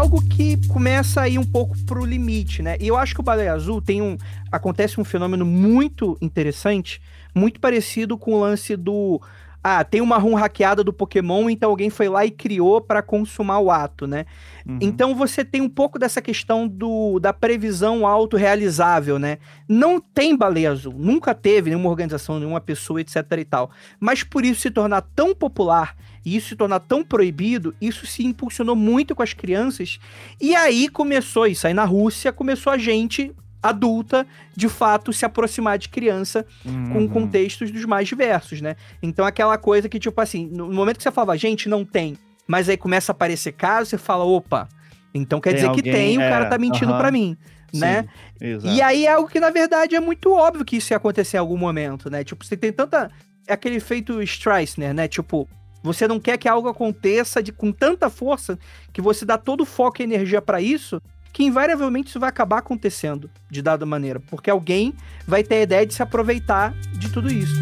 algo que começa a ir um pouco pro limite, né? E eu acho que o Baleia Azul tem um. Acontece um fenômeno muito interessante, muito parecido com o lance do. Ah, tem uma ROM hackeada do Pokémon, então alguém foi lá e criou para consumar o ato, né? Uhum. Então você tem um pouco dessa questão do, da previsão autorrealizável, né? Não tem baleia azul, nunca teve nenhuma organização, nenhuma pessoa, etc e tal. Mas por isso se tornar tão popular e isso se tornar tão proibido, isso se impulsionou muito com as crianças. E aí começou isso. Aí na Rússia começou a gente adulta, de fato, se aproximar de criança uhum. com contextos dos mais diversos, né? Então aquela coisa que, tipo assim, no momento que você falava, gente, não tem, mas aí começa a aparecer caso, você fala, opa, então quer tem dizer alguém, que tem, é, o cara tá mentindo uhum. para mim. né? Exato. E aí é algo que, na verdade, é muito óbvio que isso ia acontecer em algum momento, né? Tipo, você tem tanta. É aquele efeito Streisner, né? Tipo, você não quer que algo aconteça de, com tanta força que você dá todo o foco e energia para isso, que invariavelmente isso vai acabar acontecendo de dada maneira, porque alguém vai ter a ideia de se aproveitar de tudo isso.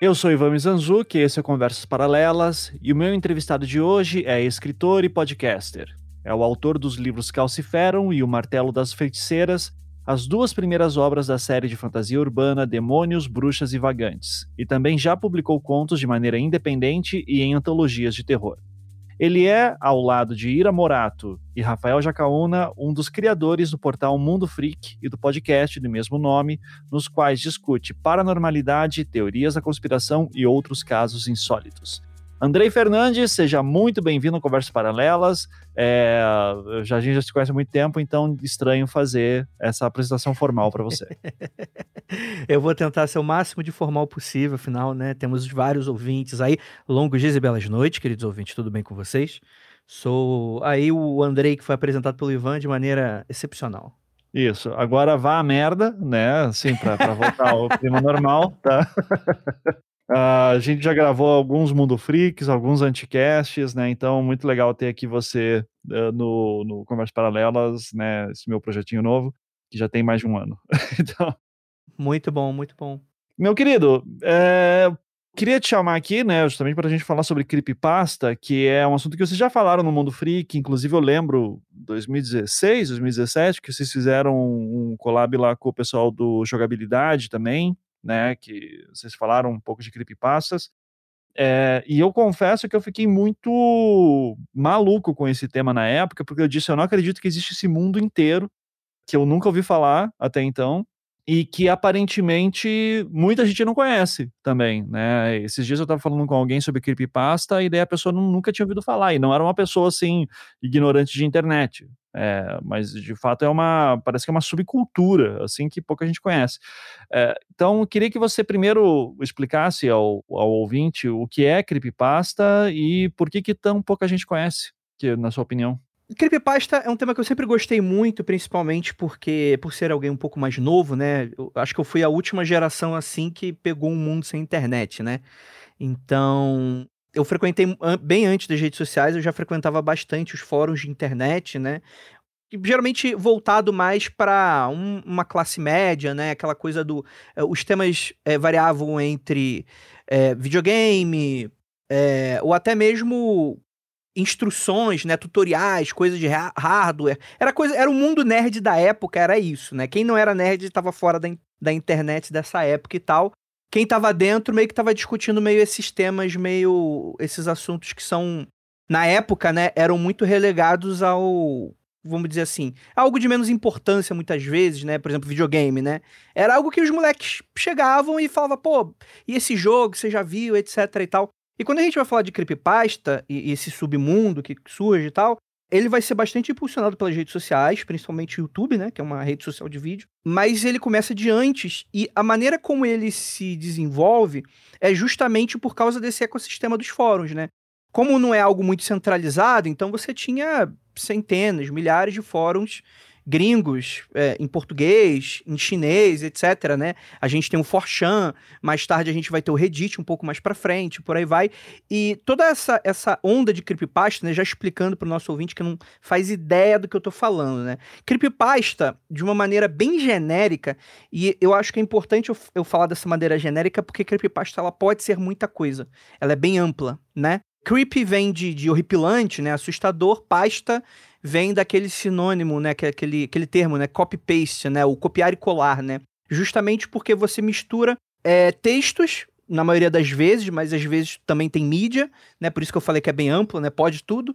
Eu sou Ivan Mizanzuki, esse é Conversas Paralelas, e o meu entrevistado de hoje é escritor e podcaster. É o autor dos livros Calciferam e O Martelo das Feiticeiras, as duas primeiras obras da série de fantasia urbana Demônios, Bruxas e Vagantes, e também já publicou contos de maneira independente e em antologias de terror. Ele é, ao lado de Ira Morato e Rafael Jacaúna, um dos criadores do portal Mundo Freak e do podcast do mesmo nome, nos quais discute paranormalidade, teorias da conspiração e outros casos insólitos. Andrei Fernandes, seja muito bem-vindo ao Conversas Paralelas. É, já, a gente já se conhece há muito tempo, então estranho fazer essa apresentação formal para você. Eu vou tentar ser o máximo de formal possível, afinal, né? Temos vários ouvintes aí. Longos dias e belas noites, queridos ouvintes, tudo bem com vocês? Sou aí o Andrei que foi apresentado pelo Ivan de maneira excepcional. Isso. Agora vá a merda, né? Assim, para voltar ao clima normal, tá? Uh, a gente já gravou alguns Mundo Freaks, alguns anticasts, né? Então, muito legal ter aqui você uh, no, no Conversas Paralelas, né? Esse meu projetinho novo, que já tem mais de um ano. então... Muito bom, muito bom. Meu querido, é, queria te chamar aqui, né, justamente para a gente falar sobre creepypasta, que é um assunto que vocês já falaram no Mundo Freak, inclusive eu lembro 2016, 2017, que vocês fizeram um collab lá com o pessoal do Jogabilidade também, né, que vocês falaram um pouco de creepypastas, é, e eu confesso que eu fiquei muito maluco com esse tema na época, porque eu disse, eu não acredito que existe esse mundo inteiro, que eu nunca ouvi falar até então, e que aparentemente muita gente não conhece também, né? Esses dias eu estava falando com alguém sobre creepypasta e daí a pessoa nunca tinha ouvido falar, e não era uma pessoa assim, ignorante de internet, é, mas de fato é uma, parece que é uma subcultura, assim, que pouca gente conhece. É, então, queria que você primeiro explicasse ao, ao ouvinte o que é creepypasta e por que que tão pouca gente conhece, que, na sua opinião. Creepypasta é um tema que eu sempre gostei muito, principalmente porque, por ser alguém um pouco mais novo, né? Eu acho que eu fui a última geração assim que pegou um mundo sem internet, né? Então, eu frequentei bem antes das redes sociais, eu já frequentava bastante os fóruns de internet, né? geralmente voltado mais para um, uma classe média, né? Aquela coisa do. É, os temas é, variavam entre é, videogame, ou até mesmo instruções, né, tutoriais, coisas de hardware. Era coisa, era o mundo nerd da época, era isso, né? Quem não era nerd estava fora da, da internet dessa época e tal. Quem estava dentro meio que estava discutindo meio esses temas, meio esses assuntos que são na época, né, eram muito relegados ao vamos dizer assim, algo de menos importância muitas vezes, né? Por exemplo, videogame, né? Era algo que os moleques chegavam e falavam, pô, e esse jogo, você já viu, etc e tal. E quando a gente vai falar de creepypasta e, e esse submundo que surge e tal, ele vai ser bastante impulsionado pelas redes sociais, principalmente o YouTube, né, que é uma rede social de vídeo, mas ele começa de antes e a maneira como ele se desenvolve é justamente por causa desse ecossistema dos fóruns, né? Como não é algo muito centralizado, então você tinha centenas, milhares de fóruns gringos é, em português, em chinês, etc, né? A gente tem o Forchan, mais tarde a gente vai ter o Reddit um pouco mais para frente, por aí vai. E toda essa, essa onda de creepypasta, né, já explicando para o nosso ouvinte que não faz ideia do que eu tô falando, né? Creepypasta, de uma maneira bem genérica, e eu acho que é importante eu, eu falar dessa maneira genérica porque creepypasta ela pode ser muita coisa. Ela é bem ampla, né? creepy vem de, de horripilante, né? Assustador, pasta vem daquele sinônimo, né? Que é aquele, aquele termo, né? Copy-paste, né? O copiar e colar, né? Justamente porque você mistura é, textos, na maioria das vezes, mas às vezes também tem mídia, né? Por isso que eu falei que é bem amplo, né? Pode tudo.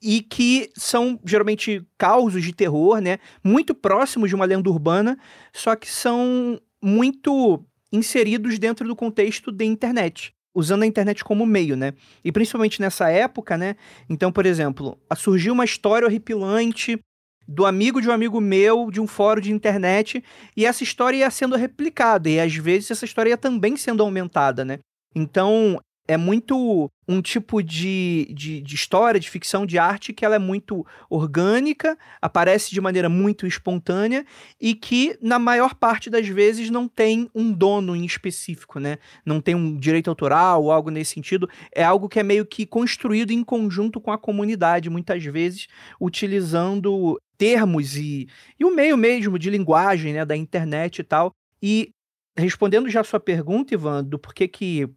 E que são geralmente causos de terror, né? Muito próximos de uma lenda urbana, só que são muito inseridos dentro do contexto da internet usando a internet como meio, né? E principalmente nessa época, né? Então, por exemplo, surgiu uma história horripilante do amigo de um amigo meu, de um fórum de internet, e essa história ia sendo replicada, e às vezes essa história ia também sendo aumentada, né? Então, é muito um tipo de, de, de, história, de ficção, de arte que ela é muito orgânica, aparece de maneira muito espontânea e que, na maior parte das vezes, não tem um dono em específico, né? Não tem um direito autoral ou algo nesse sentido. É algo que é meio que construído em conjunto com a comunidade, muitas vezes utilizando termos e, e o meio mesmo de linguagem, né, da internet e tal. E respondendo já a sua pergunta, Ivan, do porquê que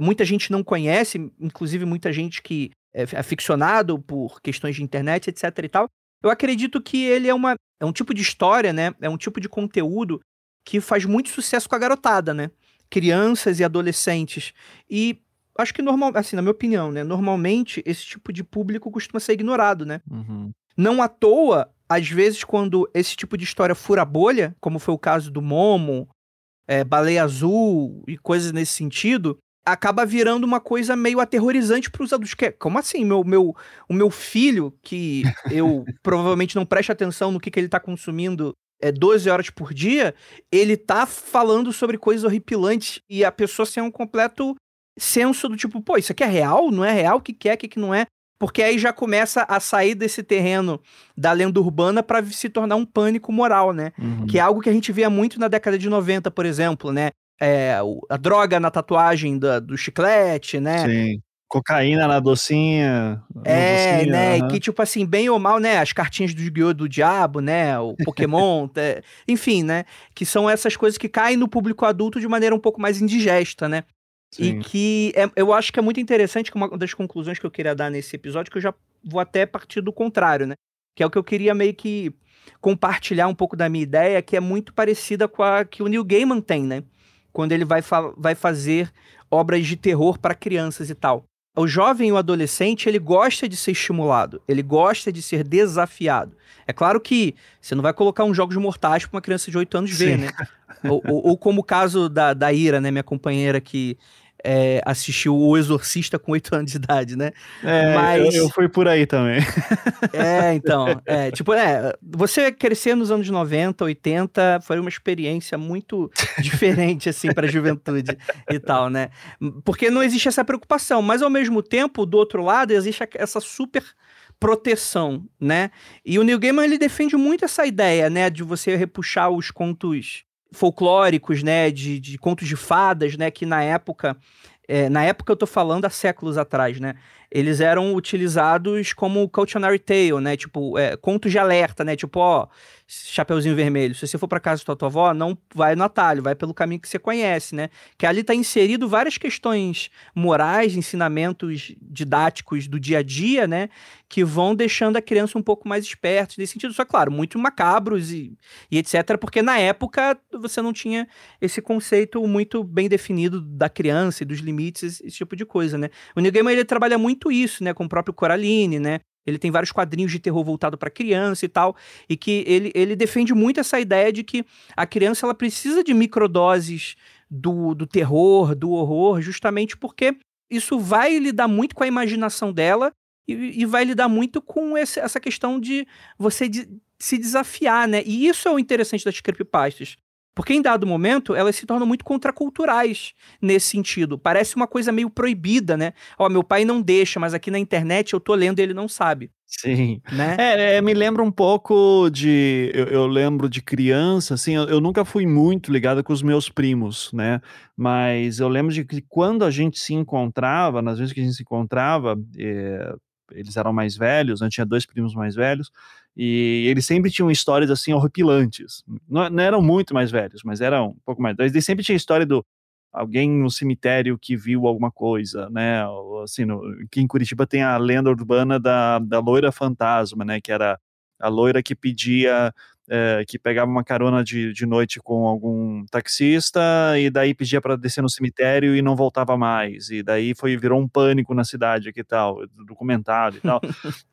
muita gente não conhece, inclusive muita gente que é aficionado por questões de internet, etc e tal. Eu acredito que ele é, uma, é um tipo de história, né? É um tipo de conteúdo que faz muito sucesso com a garotada, né? Crianças e adolescentes. E acho que normal, assim, na minha opinião, né? Normalmente esse tipo de público costuma ser ignorado, né? Uhum. Não à toa, às vezes, quando esse tipo de história fura bolha, como foi o caso do Momo, é, Baleia Azul e coisas nesse sentido, acaba virando uma coisa meio aterrorizante para os adultos. Que, é, como assim? Meu, meu, o meu filho, que eu provavelmente não preste atenção no que, que ele está consumindo é, 12 horas por dia, ele tá falando sobre coisas horripilantes e a pessoa tem um completo senso do tipo, pô, isso aqui é real? Não é real? O que, que é? O que, que não é? Porque aí já começa a sair desse terreno da lenda urbana para se tornar um pânico moral, né? Uhum. Que é algo que a gente via muito na década de 90, por exemplo, né? É, a droga na tatuagem do, do chiclete, né? Sim. Cocaína na docinha. É, docinha, né? Uhum. Que, tipo assim, bem ou mal, né? As cartinhas do yu do diabo, né? O Pokémon, é, enfim, né? Que são essas coisas que caem no público adulto de maneira um pouco mais indigesta, né? Sim. E que é, eu acho que é muito interessante, que uma das conclusões que eu queria dar nesse episódio, que eu já vou até partir do contrário, né? Que é o que eu queria meio que compartilhar um pouco da minha ideia, que é muito parecida com a que o Neil Gaiman tem, né? Quando ele vai, fa vai fazer obras de terror para crianças e tal. O jovem e o adolescente, ele gosta de ser estimulado, ele gosta de ser desafiado. É claro que você não vai colocar uns jogos mortais para uma criança de 8 anos Sim. ver, né? ou, ou, ou, como o caso da, da Ira, né, minha companheira que é, assistiu O Exorcista com 8 anos de idade, né? É, Mas... eu, eu fui por aí também. É, então, é, tipo, é, você crescer nos anos 90, 80, foi uma experiência muito diferente, assim, para a juventude e tal, né? Porque não existe essa preocupação, mas ao mesmo tempo, do outro lado, existe essa super proteção, né? E o Neil Gaiman, ele defende muito essa ideia, né, de você repuxar os contos folclóricos, né, de, de contos de fadas, né, que na época, é, na época eu tô falando há séculos atrás, né, eles eram utilizados como cautionary tale, né, tipo, é, contos de alerta, né, tipo, ó, Chapeuzinho Vermelho, se você for para casa da tua avó, não vai no atalho, vai pelo caminho que você conhece, né? Que ali está inserido várias questões morais, ensinamentos didáticos do dia a dia, né? Que vão deixando a criança um pouco mais esperta nesse sentido. Só, claro, muito macabros e, e etc. Porque na época você não tinha esse conceito muito bem definido da criança e dos limites, esse, esse tipo de coisa, né? O Neil Gaiman, ele trabalha muito isso, né? Com o próprio Coraline, né? Ele tem vários quadrinhos de terror voltado para criança e tal, e que ele, ele defende muito essa ideia de que a criança ela precisa de microdoses do, do terror, do horror, justamente porque isso vai lidar muito com a imaginação dela e, e vai lidar muito com esse, essa questão de você de, se desafiar, né? E isso é o interessante das creepypastas. Porque em dado momento elas se tornam muito contraculturais nesse sentido. Parece uma coisa meio proibida, né? Ó, meu pai não deixa, mas aqui na internet eu tô lendo e ele não sabe. Sim. Né? É, é me lembra um pouco de. Eu, eu lembro de criança, assim, eu, eu, nunca fui muito ligado com os meus primos, né? Mas eu lembro de que quando a gente se encontrava, nas vezes que a gente se encontrava, é, eles eram mais velhos, né? tinha dois primos mais velhos, e eles sempre tinham histórias assim horripilantes. Não, não, eram muito mais velhos, mas eram um pouco mais. Eles sempre tinham história do alguém no cemitério que viu alguma coisa, né? Assim, no, aqui em Curitiba tem a lenda urbana da, da loira fantasma, né? Que era a loira que pedia é, que pegava uma carona de, de noite com algum taxista e daí pedia para descer no cemitério e não voltava mais. E daí foi virou um pânico na cidade aqui e tal, documentado e tal.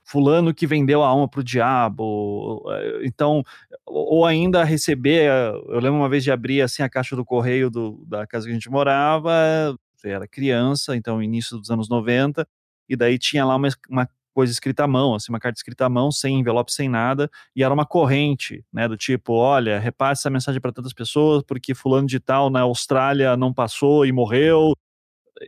Fulano que vendeu a alma pro diabo. Eh, então, ou ainda receber, eu lembro uma vez de abrir assim a caixa do correio do, da casa que a gente morava, eu era criança, então início dos anos 90, e daí tinha lá uma, uma coisa escrita à mão, assim, uma carta escrita à mão, sem envelope, sem nada, e era uma corrente, né, do tipo, olha, repasse essa mensagem para tantas pessoas, porque fulano de tal na Austrália não passou e morreu.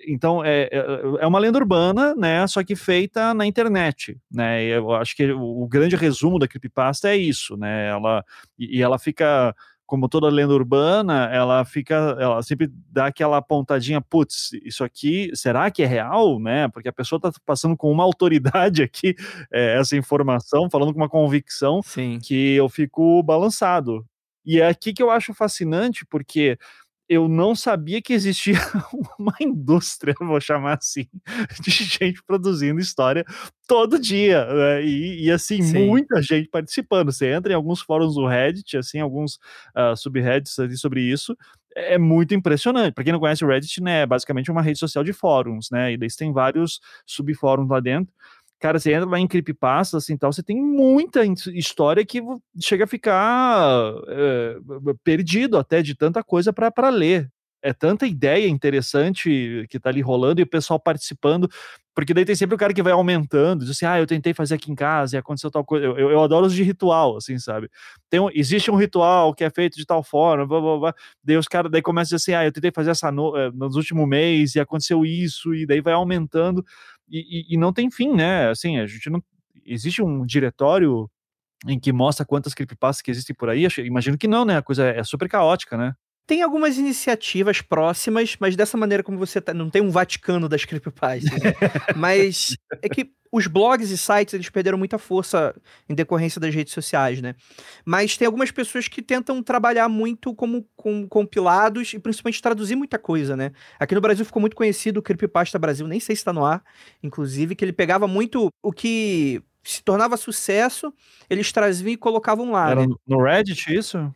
Então, é, é, é uma lenda urbana, né, só que feita na internet, né, eu acho que o, grande resumo da creepypasta é isso, né, ela, e ela fica como toda lenda urbana, ela fica, ela sempre dá aquela pontadinha, putz, isso aqui, será que é real, né? Porque a pessoa está passando com uma autoridade aqui, é, essa informação, falando com uma convicção Sim. que eu fico balançado. E é aqui que eu acho fascinante, porque eu não sabia que existia uma indústria, vou chamar assim, de gente produzindo história todo dia, né? e, e, assim, Sim. muita gente participando. Você entra em alguns fóruns do Reddit, assim, alguns uh, subreddits ali sobre isso, é muito impressionante. Para quem não conhece o Reddit, né, é basicamente uma rede social de fóruns, né, e daí tem vários subfóruns lá dentro, cara, você entra lá em creepypasta, assim, tal, você tem muita história que chega a ficar é, perdido até de tanta coisa para ler. É tanta ideia interessante que tá ali rolando e o pessoal participando, porque daí tem sempre o cara que vai aumentando, diz assim, ah, eu tentei fazer aqui em casa e aconteceu tal coisa. Eu, eu, eu adoro os de ritual, assim, sabe? Tem um, existe um ritual que é feito de tal forma, blá, blá, blá. daí os caras daí começam a dizer assim, ah, eu tentei fazer essa no, eh, nos últimos meses e aconteceu isso, e daí vai aumentando e, e, e não tem fim, né? Assim, a gente não. Existe um diretório em que mostra quantas creepypastas que existem por aí? Imagino que não, né? A coisa é super caótica, né? Tem algumas iniciativas próximas, mas dessa maneira como você tá, não tem um Vaticano das creepypastas, né? mas é que os blogs e sites eles perderam muita força em decorrência das redes sociais, né? Mas tem algumas pessoas que tentam trabalhar muito como com compilados e principalmente traduzir muita coisa, né? Aqui no Brasil ficou muito conhecido o Creepypasta Brasil, nem sei se está no ar, inclusive, que ele pegava muito o que se tornava sucesso, eles traziam e colocavam lá. Era né? no Reddit isso?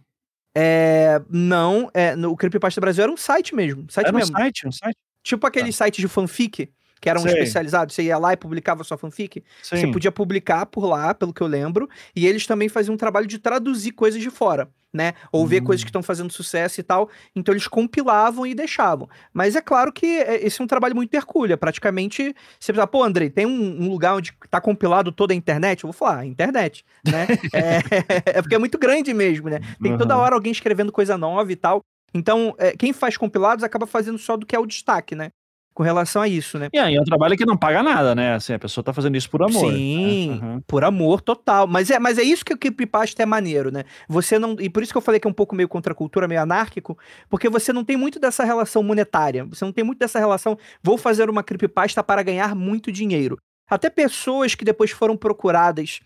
É, não, é, no, o Creepypasta Brasil era um site mesmo. Site era mesmo. um site, um site. Tipo aquele ah. site de fanfic, que eram Sei. especializados. Você ia lá e publicava sua fanfic. Sim. Você podia publicar por lá, pelo que eu lembro. E eles também faziam um trabalho de traduzir coisas de fora né? Ou ver coisas que estão fazendo sucesso e tal. Então eles compilavam e deixavam. Mas é claro que é, esse é um trabalho muito hercúleo. Praticamente, você pensa, pô, Andrei, tem um, um, lugar onde tá compilado toda a internet? Eu vou falar, internet, né? é, é, porque é muito grande mesmo, né? Tem toda hora alguém escrevendo coisa nova e tal. Então, é, quem faz compilados acaba fazendo só do que é o destaque, né? Com relação a isso, né? E aí é um trabalho que não paga nada, né? Assim, a pessoa tá fazendo isso por amor. Sim, né? uhum. por amor total. Mas é, mas é isso que o creepypasta é maneiro, né? Você não. E por isso que eu falei que é um pouco meio contra a cultura, meio anárquico, porque você não tem muito dessa relação monetária. Você não tem muito dessa relação, vou fazer uma creepypasta para ganhar muito dinheiro. Até pessoas que depois foram procuradas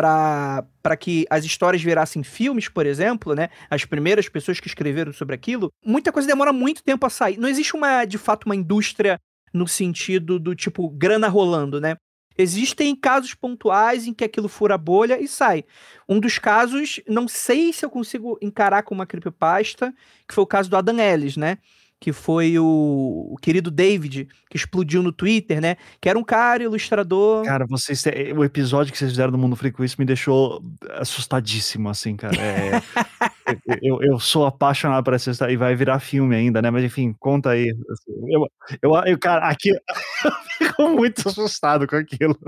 para que as histórias virassem filmes, por exemplo, né? As primeiras pessoas que escreveram sobre aquilo, muita coisa demora muito tempo a sair. Não existe uma, de fato, uma indústria no sentido do tipo grana rolando, né? Existem casos pontuais em que aquilo fura bolha e sai. Um dos casos, não sei se eu consigo encarar com uma creepypasta, que foi o caso do Adam Ellis, né? Que foi o, o, querido David, que explodiu no Twitter, né? Que era um cara ilustrador. Cara, vocês. O episódio que vocês fizeram do Mundo Frequência me deixou assustadíssimo, assim, cara. É, eu, eu sou apaixonado por essa história e vai virar filme ainda, né? Mas enfim, conta aí. Assim, eu, eu, eu cara, aqui. eu fico muito assustado com aquilo.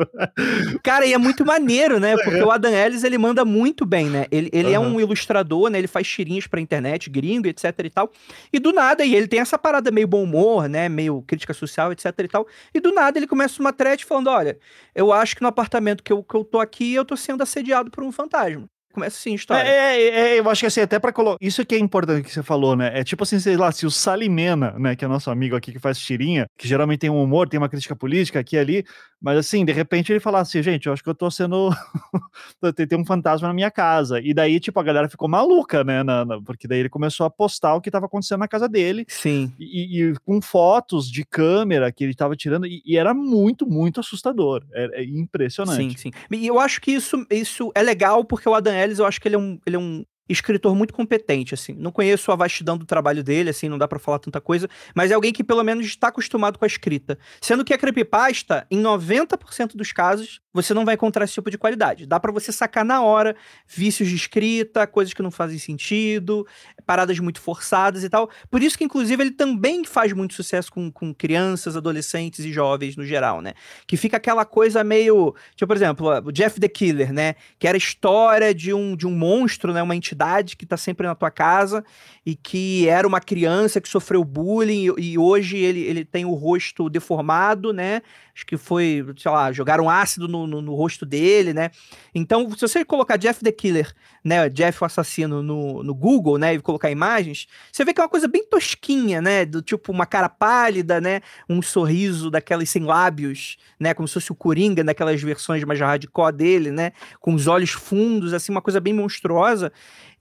Cara, e é muito maneiro, né? Porque o Adam Ellis, ele manda muito bem, né? Ele, ele uhum. é um ilustrador, né? Ele faz tirinhas pra internet, gringo, etc e tal. E do nada, e ele tem essa parada meio bom humor, né? Meio crítica social, etc e tal. E do nada ele começa uma thread falando: olha, eu acho que no apartamento que eu, que eu tô aqui, eu tô sendo assediado por um fantasma. Começa assim a história. É, é, é, eu acho que assim, até pra colocar. Isso que é importante que você falou, né? É tipo assim, sei lá, se o Salimena, né, que é nosso amigo aqui que faz tirinha, que geralmente tem um humor, tem uma crítica política aqui e ali, mas assim, de repente ele fala assim, gente, eu acho que eu tô sendo. tem um fantasma na minha casa. E daí, tipo, a galera ficou maluca, né? Na, na... porque daí ele começou a postar o que tava acontecendo na casa dele. Sim. E, e com fotos de câmera que ele tava tirando, e, e era muito, muito assustador. É, é, impressionante. Sim, sim. E eu acho que isso, isso é legal porque o Adam Ellis, eu acho que ele é um, ele é um escritor muito competente, assim. Não conheço a vastidão do trabalho dele, assim, não dá para falar tanta coisa, mas é alguém que pelo menos está acostumado com a escrita. Sendo que a creepypasta, em 90% dos casos, você não vai encontrar esse tipo de qualidade. Dá para você sacar na hora vícios de escrita, coisas que não fazem sentido, paradas muito forçadas e tal. Por isso que, inclusive, ele também faz muito sucesso com, com crianças, adolescentes e jovens no geral, né? Que fica aquela coisa meio. Tipo, por exemplo, o Jeff the Killer, né? Que era a história de um, de um monstro, né? Uma entidade que tá sempre na tua casa e que era uma criança que sofreu bullying e, e hoje ele, ele tem o rosto deformado, né? Acho que foi, sei lá, jogaram ácido no, no, no, rosto dele, né? Então, se você colocar Jeff the Killer, né? Jeff o assassino no, no Google, né? E colocar imagens, você vê que é uma coisa bem tosquinha, né? Do tipo uma cara pálida, né? Um sorriso daquelas sem lábios, né? Como se fosse o Coringa naquelas versões mais hardcore dele, né? Com os olhos fundos, assim, uma coisa bem monstruosa.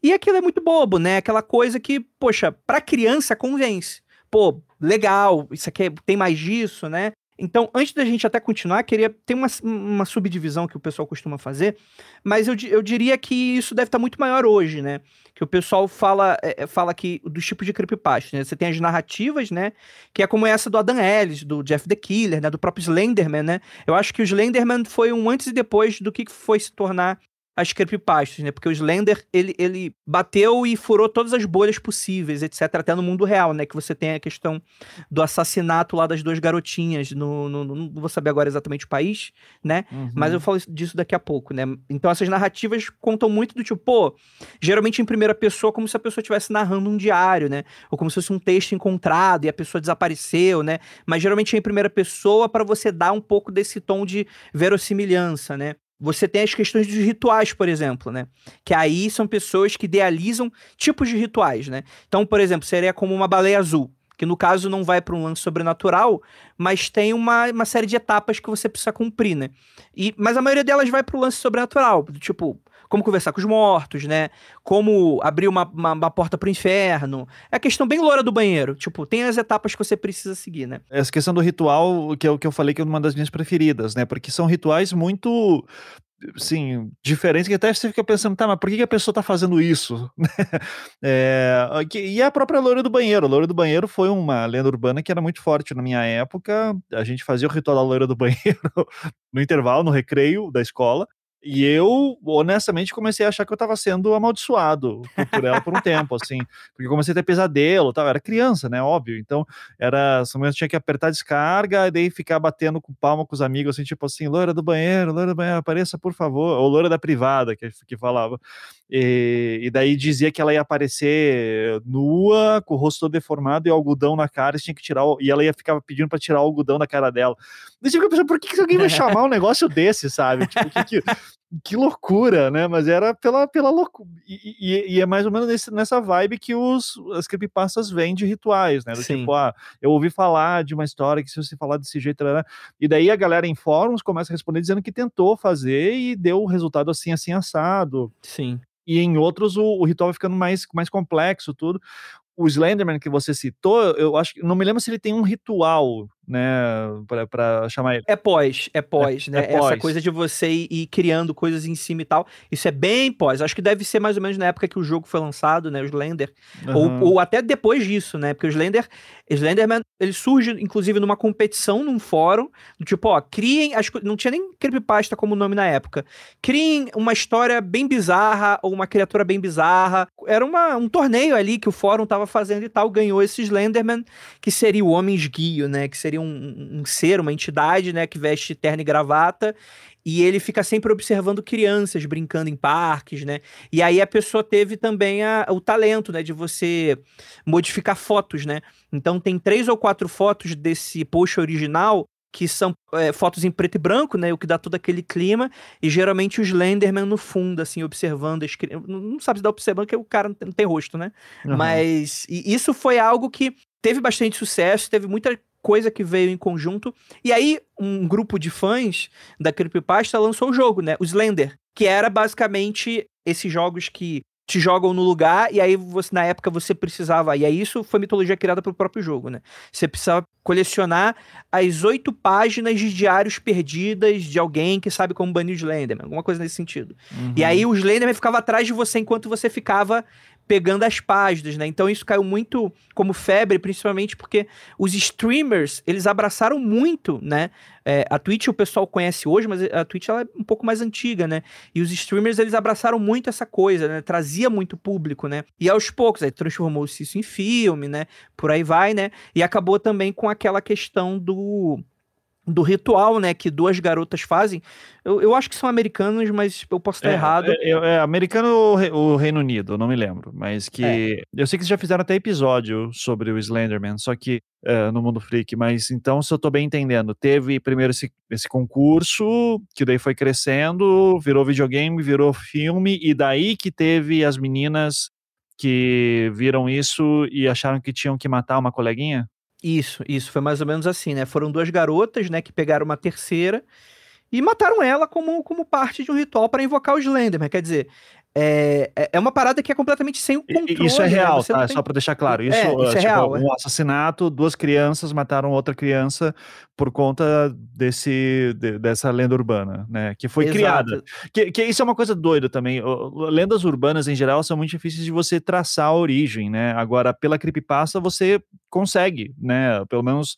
E aquilo é muito bobo, né? Aquela coisa que, poxa, pra criança convence. Pô, legal, isso aqui é, tem mais disso, né? Então, antes da gente até continuar, queria. Tem uma, uma subdivisão que o pessoal costuma fazer, mas eu, eu diria que isso deve estar muito maior hoje, né? Que o pessoal fala, é, é fala que dos tipos de creepypasta, né? Você tem as narrativas, né? Que é como essa do Adam Ellis, do Jeff the Killer, né? Do próprio Slenderman, né? Eu acho que o Slenderman foi um antes e depois do que foi se tornar as creepypastas, né? Porque o Slender, ele, ele bateu e furou todas as bolhas possíveis, etc. Até no mundo real, né? Que você tem a questão do assassinato lá das duas garotinhas, no, no, no não vou saber agora exatamente o país, né? Uhum. Mas eu falo disso daqui a pouco, né? Então essas narrativas contam muito do tipo, pô, geralmente em primeira pessoa, como se a pessoa estivesse narrando um diário, né? Ou como se fosse um texto encontrado e a pessoa desapareceu, né? Mas geralmente é em primeira pessoa para você dar um pouco desse tom de verossimilhança, né? Você tem as questões dos rituais, por exemplo, né? Que aí são pessoas que idealizam tipos de rituais, né? Então, por exemplo, seria como uma baleia azul, que no caso não vai para um lance sobrenatural, mas tem uma, uma série de etapas que você precisa cumprir, né? E, mas a maioria delas vai para o lance sobrenatural, tipo, como conversar com os mortos, né? Como abrir uma, uma, uma porta pro inferno. É a questão bem loura do banheiro. Tipo, tem as etapas que você precisa seguir, né? Essa questão do ritual, que é o que eu falei que é uma das minhas preferidas, né? Porque são rituais muito sim, diferentes que até você fica pensando, tá, mas por que, a pessoa tá fazendo isso? é, e a própria loira do banheiro. A loira do banheiro foi uma lenda urbana que era muito forte na minha época. A gente fazia o ritual da loira do banheiro no intervalo, no recreio da escola. E eu, honestamente, comecei a achar que eu estava sendo amaldiçoado por ela por um tempo, assim, porque comecei a ter pesadelo, tal. era criança, né, óbvio, então era, eu tinha que apertar a descarga e daí ficar batendo com palma com os amigos, assim, tipo assim, loira do banheiro, loira do banheiro, apareça por favor, ou loira da privada, que, que falava, e, e daí dizia que ela ia aparecer nua, com o rosto todo deformado e algodão na cara, e tinha que tirar, e ela ia ficar pedindo para tirar o algodão da cara dela. Daí eu pensando, por que, que alguém vai chamar um negócio desse, sabe? Tipo, que, que que loucura, né? Mas era pela, pela loucura. E, e, e, é mais ou menos nesse, nessa vibe que os, as creepypastas vêm de rituais, né? Do Sim. tipo, ah, eu ouvi falar de uma história que se você falar desse jeito, e daí a galera em fóruns começa a responder dizendo que tentou fazer e deu o resultado assim, assim, assado. Sim. E em outros o, o ritual vai ficando mais, mais complexo, tudo. O Slenderman que você citou, eu acho que não me lembro se ele tem um ritual, né, para chamar ele. É pós, é pós, é, né? É pós. Essa coisa de você ir criando coisas em cima e tal. Isso é bem pós. Acho que deve ser mais ou menos na época que o jogo foi lançado, né, o Slender, uhum. ou, ou até depois disso, né? Porque o Slender, Slenderman, ele surge inclusive numa competição num fórum, tipo, ó, criem, as, não tinha nem creepypasta como nome na época. Criem uma história bem bizarra ou uma criatura bem bizarra. Era uma, um torneio ali que o fórum tava fazendo e tal, ganhou esse Slenderman, que seria o homem esguio, né? Que seria um, um ser, uma entidade, né? Que veste terno e gravata e ele fica sempre observando crianças brincando em parques, né? E aí a pessoa teve também a, o talento, né, de você modificar fotos, né? Então tem três ou quatro fotos desse post original que são é, fotos em preto e branco, né? O que dá todo aquele clima. E geralmente os Slenderman no fundo, assim, observando. As... Não sabe se dá observando que o cara não tem rosto, né? Uhum. Mas isso foi algo que teve bastante sucesso, teve muita coisa que veio em conjunto. E aí, um grupo de fãs da Creepypasta lançou o jogo, né? O Slender, que era basicamente esses jogos que te jogam no lugar e aí você na época você precisava e aí isso foi mitologia criada pelo próprio jogo, né? Você precisava colecionar as oito páginas de diários perdidas de alguém que sabe como banir o Slenderman, alguma coisa nesse sentido. Uhum. E aí o Slenderman ficava atrás de você enquanto você ficava pegando as páginas, né? Então isso caiu muito como febre, principalmente porque os streamers, eles abraçaram muito, né? É, a Twitch o pessoal conhece hoje, mas a Twitch ela é um pouco mais antiga, né? E os streamers, eles abraçaram muito essa coisa, né? Trazia muito público, né? E aos poucos, aí transformou-se isso em filme, né? Por aí vai, né? E acabou também com aquela questão do do ritual, né, que duas garotas fazem. Eu, eu acho que são americanos, mas eu posso estar é, errado. É, é, americano ou o Reino Unido, não me lembro. Mas que. É. Eu sei que vocês já fizeram até episódio sobre o Slenderman, só que é, no Mundo Freak. Mas então, se eu tô bem entendendo, teve primeiro esse, esse concurso, que daí foi crescendo, virou videogame, virou filme, e daí que teve as meninas que viram isso e acharam que tinham que matar uma coleguinha? Isso, isso, foi mais ou menos assim, né? Foram duas garotas, né, que pegaram uma terceira e mataram ela como, como parte de um ritual para invocar o Slenderman. Quer dizer, é, é, é uma parada que é completamente sem o controle. Isso é né? real, né? tá? Tem... Só para deixar claro. Isso, é, isso é tipo, real. Um é. assassinato, duas crianças mataram outra criança por conta desse, de, dessa lenda urbana, né? Que foi Exato. criada. Que, que isso é uma coisa doida também. Lendas urbanas, em geral, são muito difíceis de você traçar a origem, né? Agora, pela creepypasta, você consegue, né? Pelo menos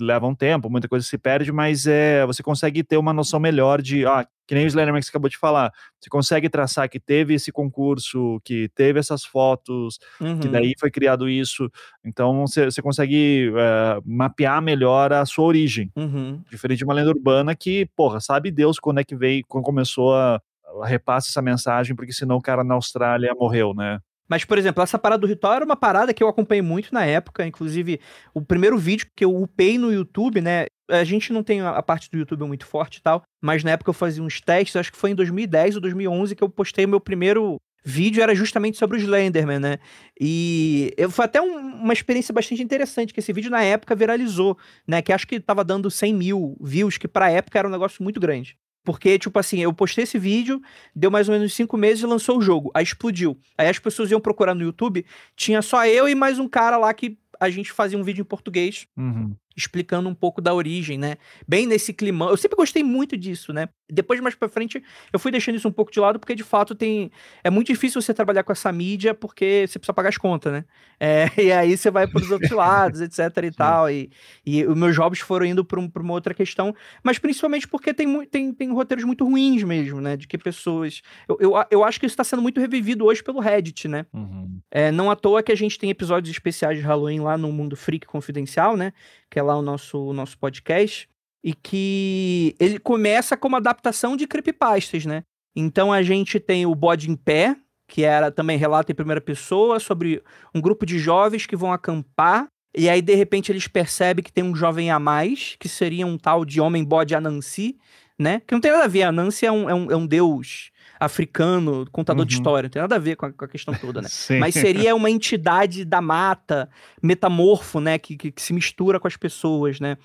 leva um tempo, muita coisa se perde, mas é, você consegue ter uma noção melhor de, ah, que nem o Slenderman que você acabou de falar, você consegue traçar que teve esse concurso, que teve essas fotos, uhum. que daí foi criado isso, então você, você consegue é, mapear melhor a sua origem, uhum. diferente de uma lenda urbana que, porra, sabe Deus quando é que veio, quando começou a, a essa mensagem, porque senão o cara na Austrália morreu, né? Mas, por exemplo, essa parada do ritual era uma parada que eu acompanhei muito na época. Inclusive, o primeiro vídeo que eu upei no YouTube, né? A gente não tem a parte do YouTube muito forte e tal, mas na época eu fazia uns testes, acho que foi em 2010 ou 2011 que eu postei o meu primeiro vídeo, era justamente sobre o Slenderman, né? E foi até um, uma experiência bastante interessante, que esse vídeo na época viralizou, né? Que acho que tava dando 100 mil views, que pra época era um negócio muito grande. Porque, tipo assim, eu postei esse vídeo, deu mais ou menos cinco meses e lançou o jogo. Aí explodiu. Aí as pessoas iam procurar no YouTube, tinha só eu e mais um cara lá que a gente fazia um vídeo em português. Uhum explicando um pouco da origem, né? Bem nesse climão. Eu sempre gostei muito disso, né? Depois, mais pra frente, eu fui deixando isso um pouco de lado, porque de fato tem. É muito difícil você trabalhar com essa mídia, porque você precisa pagar as contas, né? É, e aí você vai pros outros lados, etc e tal. E, e os meus jobs foram indo pra, um, uma outra questão, mas principalmente porque tem, tem, tem roteiros muito ruins mesmo, né? De que pessoas. Eu, eu, eu acho que isso tá sendo muito revivido hoje pelo Reddit, né? Uhum. É, não à toa que a gente tem episódios especiais de Halloween lá no Mundo Freak Confidencial, né? Que é lá o nosso, o nosso podcast, e que ele começa como adaptação de creepypastas, né? Então a gente tem o Bode em Pé, que era também relato em primeira pessoa sobre um grupo de jovens que vão acampar e aí, de repente, eles percebem que tem um jovem a mais, que seria um tal de homem bode Anansi, né? Que não tem nada a ver. Anansi é um, é um, é um deus africano, contador uhum. de história, não tem nada a ver com a, com a questão toda, né? Mas seria uma entidade da mata, metamorfo, né? Que, que, que, se mistura com as pessoas, né?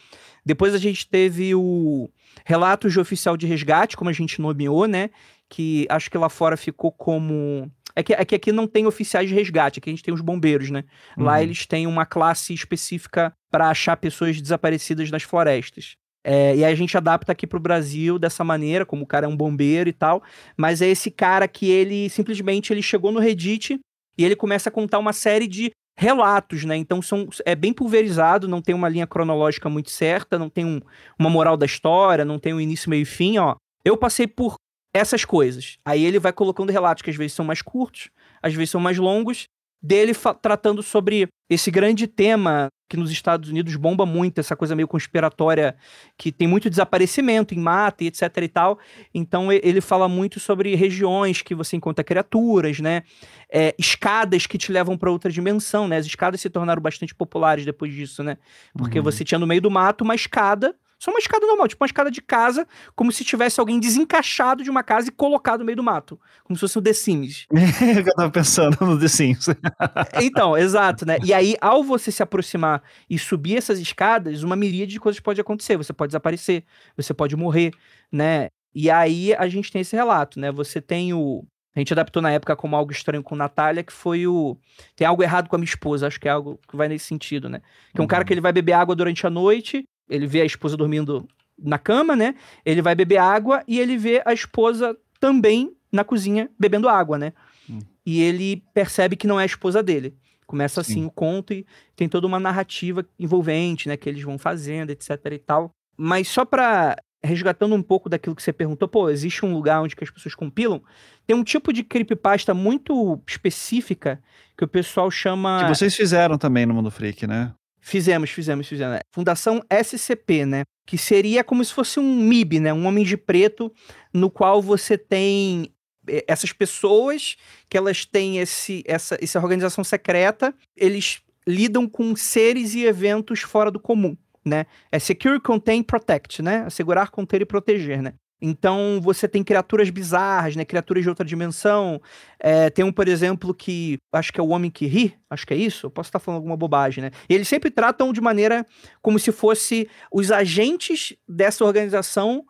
Depois a gente teve o Relatos de Oficial de Resgate, como a gente nomeou, né? Que acho que lá fora ficou como. É que, é que aqui não tem oficiais de resgate, aqui a gente tem os bombeiros, né? Uhum. Lá eles têm uma classe específica para achar pessoas desaparecidas nas florestas. É, e a gente adapta aqui pro Brasil dessa maneira, como o cara é um bombeiro e tal. Mas é esse cara que ele simplesmente ele chegou no Reddit e ele começa a contar uma série de relatos, né? Então são, é bem pulverizado, não tem uma linha cronológica muito certa, não tem um, uma moral da história, não tem um início, meio e fim, ó. Eu passei por essas coisas. Aí ele vai colocando relatos que às vezes são mais curtos, às vezes são mais longos, dele tratando sobre esse grande tema que nos Estados Unidos bomba muito, essa coisa meio conspiratória, que tem muito desaparecimento em mata e etc e tal. Então ele fala muito sobre regiões que você encontra criaturas, né? É, escadas que te levam para outra dimensão, né? As escadas se tornaram bastante populares depois disso, né? Porque uhum. você tinha no meio do mato uma escada Só uma escada normal, tipo uma escada de casa, como se tivesse alguém desencaixado de uma casa e colocado no meio do mato. Como se fosse um The Sims. eu tava pensando no The Sims. então, exato, né? E aí, ao você se aproximar e subir essas escadas, uma miríade de coisas pode acontecer. Você pode desaparecer, você pode morrer, né? E aí a gente tem esse relato, né? Você tem o. A gente adaptou na época como algo estranho com Natália, que foi o. Tem algo errado com a minha esposa, acho que é algo que vai nesse sentido, né? Que é um uhum. cara que ele vai beber água durante a noite, ele vê a esposa dormindo na cama, né? Ele vai beber água e ele vê a esposa também na cozinha bebendo água, né? Hum. E ele percebe que não é a esposa dele. Começa assim Sim. o conto e tem toda uma narrativa envolvente, né? Que eles vão fazendo, etc e tal. Mas só para resgatando um pouco daquilo que você perguntou, pô, existe um lugar onde que as pessoas compilam? Tem um tipo de creepypasta muito específica que o pessoal chama... Que vocês fizeram também no Mundo Freak, né? Fizemos, fizemos, fizemos. Fundação SCP, né? Que seria como se fosse um MIB, né? Um homem de preto, no qual você tem é, essas pessoas que elas têm esse, essa, essa organização secreta, eles lidam com seres e eventos fora do comum né? É secure, contain, protect, né? Assegurar, conter e proteger, né? Então você tem criaturas bizarras, né? Criaturas de outra dimensão. É, tem um, por exemplo, que acho que é o homem que ri, acho que é isso. Eu posso estar falando alguma bobagem, né? E eles sempre tratam de maneira como se fosse os agentes dessa organização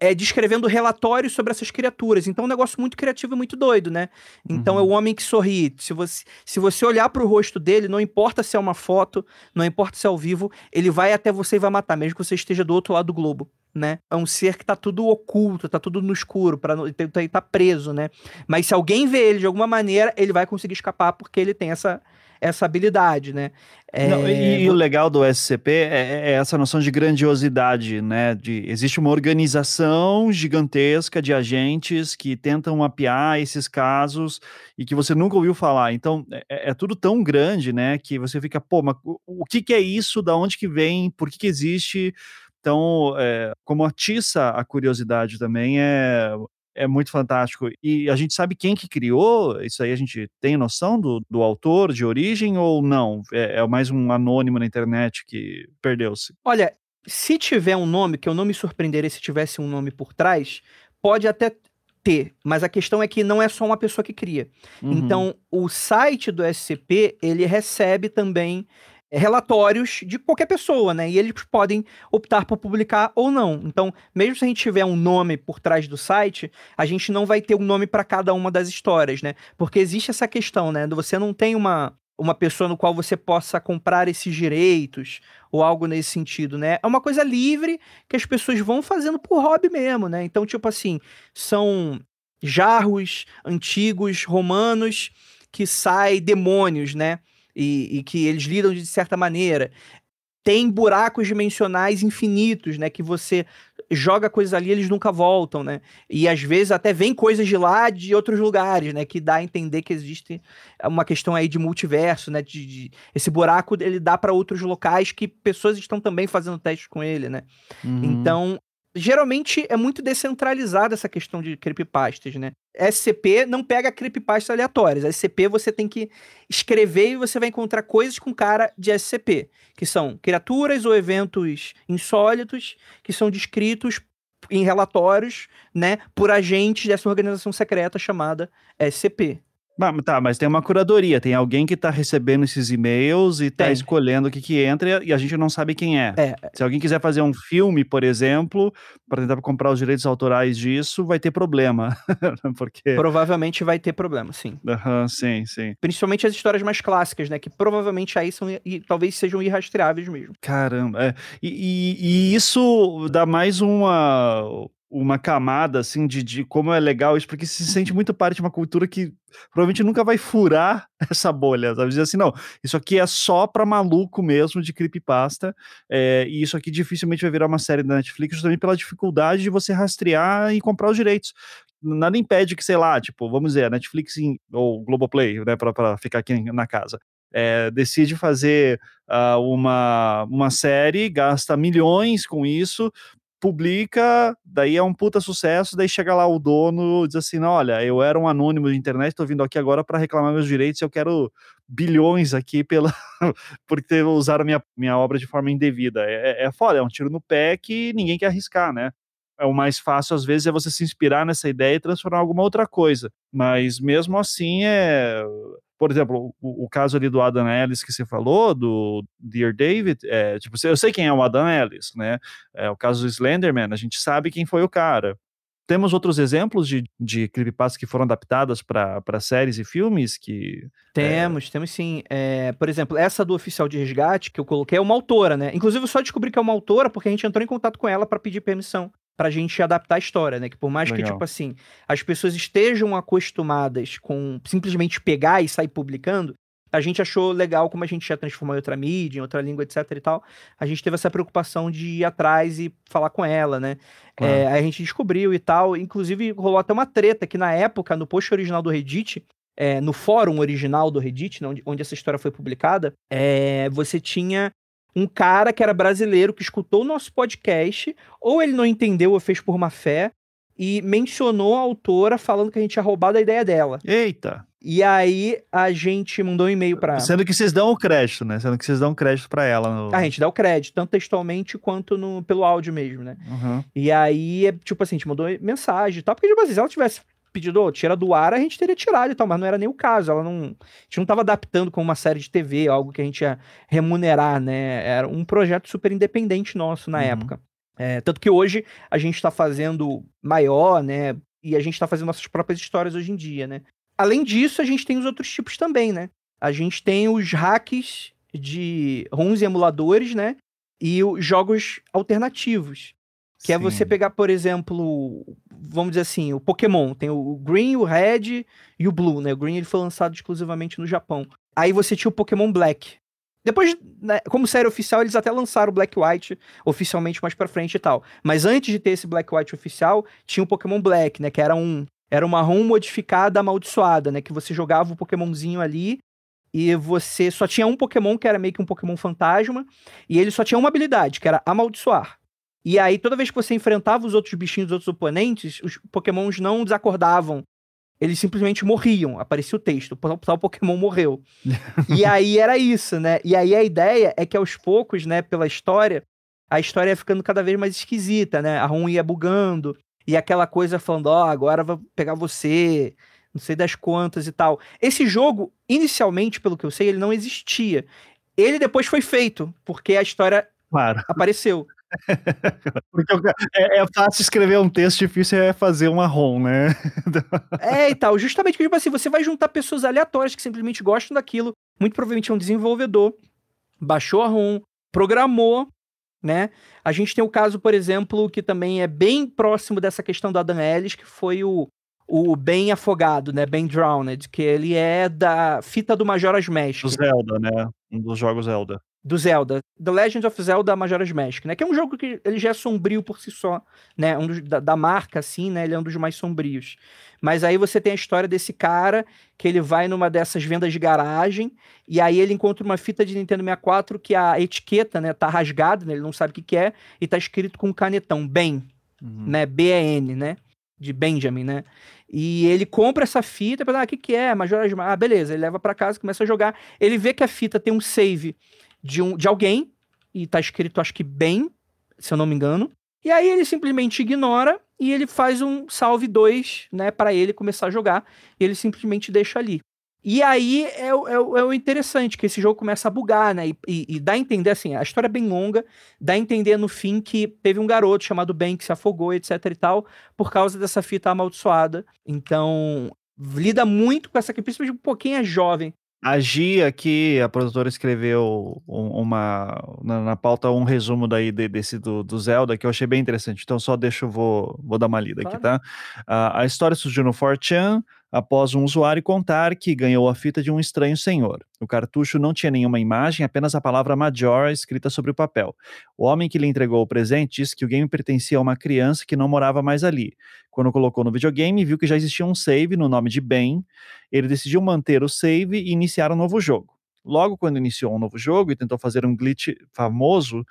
é, descrevendo relatórios sobre essas criaturas. Então é um negócio muito criativo e muito doido, né? Então uhum. é o homem que sorri. Se você, se você olhar para o rosto dele, não importa se é uma foto, não importa se é ao vivo, ele vai até você e vai matar, mesmo que você esteja do outro lado do globo. Né? É um ser que tá tudo oculto, tá tudo no escuro, para tá, tá preso, né? Mas se alguém vê ele de alguma maneira, ele vai conseguir escapar porque ele tem essa essa habilidade, né? É... Não, e, e, o legal do SCP é, é, essa noção de grandiosidade, né? De, existe uma organização gigantesca de agentes que tentam mapear esses casos e que você nunca ouviu falar. Então, é, é, é tudo tão grande, né? Que você fica, pô, mas o, o que, que, é isso? Da onde que vem? Por que, que existe? Então, é, como atiça a curiosidade também, é, é muito fantástico. E a gente sabe quem que criou? Isso aí a gente tem noção do, do autor, de origem, ou não? É, é mais um anônimo na internet que perdeu-se? Olha, se tiver um nome, que eu não me surpreenderia se tivesse um nome por trás, pode até ter, mas a questão é que não é só uma pessoa que cria. Uhum. Então, o site do SCP, ele recebe também relatórios de qualquer pessoa, né? E eles podem optar por publicar ou não. Então, mesmo se a gente tiver um nome por trás do site, a gente não vai ter um nome para cada uma das histórias, né? Porque existe essa questão, né? Você não tem uma uma pessoa no qual você possa comprar esses direitos ou algo nesse sentido, né? É uma coisa livre que as pessoas vão fazendo por hobby mesmo, né? Então, tipo assim, são jarros antigos romanos que sai demônios, né? E, e que eles lidam de certa maneira. Tem buracos dimensionais infinitos, né? Que você joga coisas ali eles nunca voltam, né? E às vezes até vem coisas de lá de outros lugares, né? Que dá a entender que existe uma questão aí de multiverso, né? De, de esse buraco ele dá para outros locais que pessoas estão também fazendo testes com ele, né? Uhum. Então geralmente é muito descentralizada essa questão de creepypastas, né? SCP não pega creepypastas aleatórias. SCP você tem que escrever e você vai encontrar coisas com cara de SCP, que são criaturas ou eventos insólitos que são descritos em relatórios, né, por agentes dessa organização secreta chamada SCP. Tá, mas tem uma curadoria, tem alguém que está recebendo esses e-mails e está escolhendo o que, que entra e a gente não sabe quem é. é. Se alguém quiser fazer um filme, por exemplo, para tentar comprar os direitos autorais disso, vai ter problema. Porque... Provavelmente vai ter problema, sim. Uhum, sim, sim. Principalmente as histórias mais clássicas, né? Que provavelmente aí são e talvez sejam irrastreáveis mesmo. Caramba, é. e, e, e isso dá mais uma uma camada assim de, de como é legal isso, porque se sente muito parte de uma cultura que provavelmente nunca vai furar essa bolha, sabe? Dizer assim, não, isso aqui é só pra maluco mesmo de creepypasta, é, e isso aqui dificilmente vai virar uma série da Netflix, justamente pela dificuldade de você rastrear e comprar os direitos. Nada impede que, sei lá, tipo, vamos dizer, a Netflix ou Globoplay, né, pra, pra ficar aqui na casa, é, decide fazer uh, uma, uma série, gasta milhões com isso, publica, daí é um puta sucesso, daí chega lá o dono diz assim, olha, eu era um anônimo de internet, tô vindo aqui agora para reclamar meus direitos, eu quero bilhões aqui pela porque usaram minha, minha obra de forma indevida. É, é, é foda, é um tiro no pé que ninguém quer arriscar, né? É o mais fácil, às vezes, é você se inspirar nessa ideia e transformar em alguma outra coisa. Mas mesmo assim, é por exemplo, o, o, caso ali do Adam Ellis que você falou, do Dear David, é, tipo, eu sei quem é o Adam Ellis, né? É, o caso do Slenderman, a gente sabe quem foi o cara. Temos outros exemplos de, de creepypastas que foram adaptadas para séries e filmes que... Temos, é... temos sim. É, por exemplo, essa do Oficial de Resgate que eu coloquei é uma autora, né? Inclusive eu só descobri que é uma autora porque a gente entrou em contato com ela para pedir permissão pra gente adaptar a história, né? Que por mais Legal. que, tipo assim, as pessoas estejam acostumadas com simplesmente pegar e sair publicando, a gente achou legal como a gente ia transformar em outra mídia, em outra língua, etc e tal. A gente teve essa preocupação de ir atrás e falar com ela, né? Claro. É, aí a gente descobriu e tal. Inclusive, rolou até uma treta que na época, no post original do Reddit, é, no fórum original do Reddit, né, onde, onde, essa história foi publicada, é, você tinha um cara que era brasileiro que escutou o nosso podcast, ou ele não entendeu ou fez por má fé, e mencionou a autora falando que a gente tinha roubado a ideia dela. Eita! E aí a gente mandou um e-mail para Sendo que vocês dão o crédito, né? Sendo que vocês dão crédito para ela. No... A gente dá o crédito, tanto textualmente quanto no, pelo áudio mesmo, né? Uhum. E aí, tipo assim, a gente mandou mensagem e tal, porque, tipo assim, se ela tivesse pedido, oh, tira do ar, a gente teria tirado e tal, mas não era nem o caso. Ela não. A gente não estava adaptando como uma série de TV, algo que a gente ia remunerar, né? Era um projeto super independente nosso na uhum. época. É, tanto que hoje a gente está fazendo maior, né? E a gente está fazendo nossas próprias histórias hoje em dia, né? Além disso, a gente tem os outros tipos também, né? A gente tem os hacks de ROMs e emuladores, né? E os jogos alternativos. Que Sim. é você pegar, por exemplo, vamos dizer assim, o Pokémon. Tem o Green, o Red e o Blue, né? O Green ele foi lançado exclusivamente no Japão. Aí você tinha o Pokémon Black. Depois, né, como série oficial, eles até lançaram o Black White oficialmente mais pra frente e tal. Mas antes de ter esse Black White oficial, tinha o Pokémon Black, né? Que era um. Era uma ROM modificada, amaldiçoada, né? Que você jogava o Pokémonzinho ali e você só tinha um Pokémon que era meio que um Pokémon fantasma, e ele só tinha uma habilidade, que era amaldiçoar. E aí, toda vez que você enfrentava os outros bichinhos, os outros oponentes, os pokémons não desacordavam. Eles simplesmente morriam. Aparecia o texto, tal Pokémon morreu. e aí era isso, né? E aí a ideia é que aos poucos, né, pela história, a história ia ficando cada vez mais esquisita, né? A ROM ia bugando, e aquela coisa falando, ó, oh, agora vai pegar você, não sei das quantas e tal. Esse jogo, inicialmente, pelo que eu sei, ele não existia. Ele depois foi feito, porque a história claro. apareceu. Porque é, é, fácil escrever um texto, difícil é fazer uma ROM, né? é e tal. Justamente porque, tipo assim, você vai juntar pessoas aleatórias que simplesmente gostam daquilo. Muito provavelmente é um desenvolvedor, baixou a ROM, programou, né? A gente tem o caso, por exemplo, que também é bem próximo dessa questão do Adam Ellis, que foi o, o Bem Afogado, né? Bem Drowned, que ele é da fita do Majora's Mask. Do Zelda, né? Um dos jogos Zelda do Zelda, The Legend of Zelda Majora's Mask, né? Que é um jogo que ele já é sombrio por si só, né? Um dos, da, da, marca, assim, né? Ele é um dos mais sombrios. Mas aí você tem a história desse cara que ele vai numa dessas vendas de garagem e aí ele encontra uma fita de Nintendo 64 que a etiqueta, né? Tá rasgada, né? Ele não sabe o que, que é e tá escrito com um canetão, Ben, uhum. né? B-E-N, né? De Benjamin, né? E ele compra essa fita, para ah, o que que é? Majora's Mask. Ah, beleza. Ele leva para casa, começa a jogar. Ele vê que a fita tem um save de, um, de alguém, e tá escrito, acho que bem, se eu não me engano. E aí ele simplesmente ignora e ele faz um salve 2, né, para ele começar a jogar. E ele simplesmente deixa ali. E aí é, é, é, o interessante, que esse jogo começa a bugar, né? E, e, e, dá a entender, assim, a história é bem longa, dá a entender no fim que teve um garoto chamado Ben que se afogou, etc e tal, por causa dessa fita amaldiçoada. Então, lida muito com essa que principalmente um pouquinho é jovem, a Gia aqui, a produtora escreveu uma na, na pauta um resumo daí de, desse do, do, Zelda que eu achei bem interessante. Então só deixa eu vou, vou dar uma lida claro. aqui, tá? Uh, a história surgiu no 4chan após um usuário contar que ganhou a fita de um estranho senhor. O cartucho não tinha nenhuma imagem, apenas a palavra Major escrita sobre o papel. O homem que lhe entregou o presente disse que o game pertencia a uma criança que não morava mais ali. Quando colocou no videogame, viu que já existia um save no nome de Ben. Ele decidiu manter o save e iniciar um novo jogo. Logo, quando iniciou um novo jogo e tentou fazer um glitch famoso,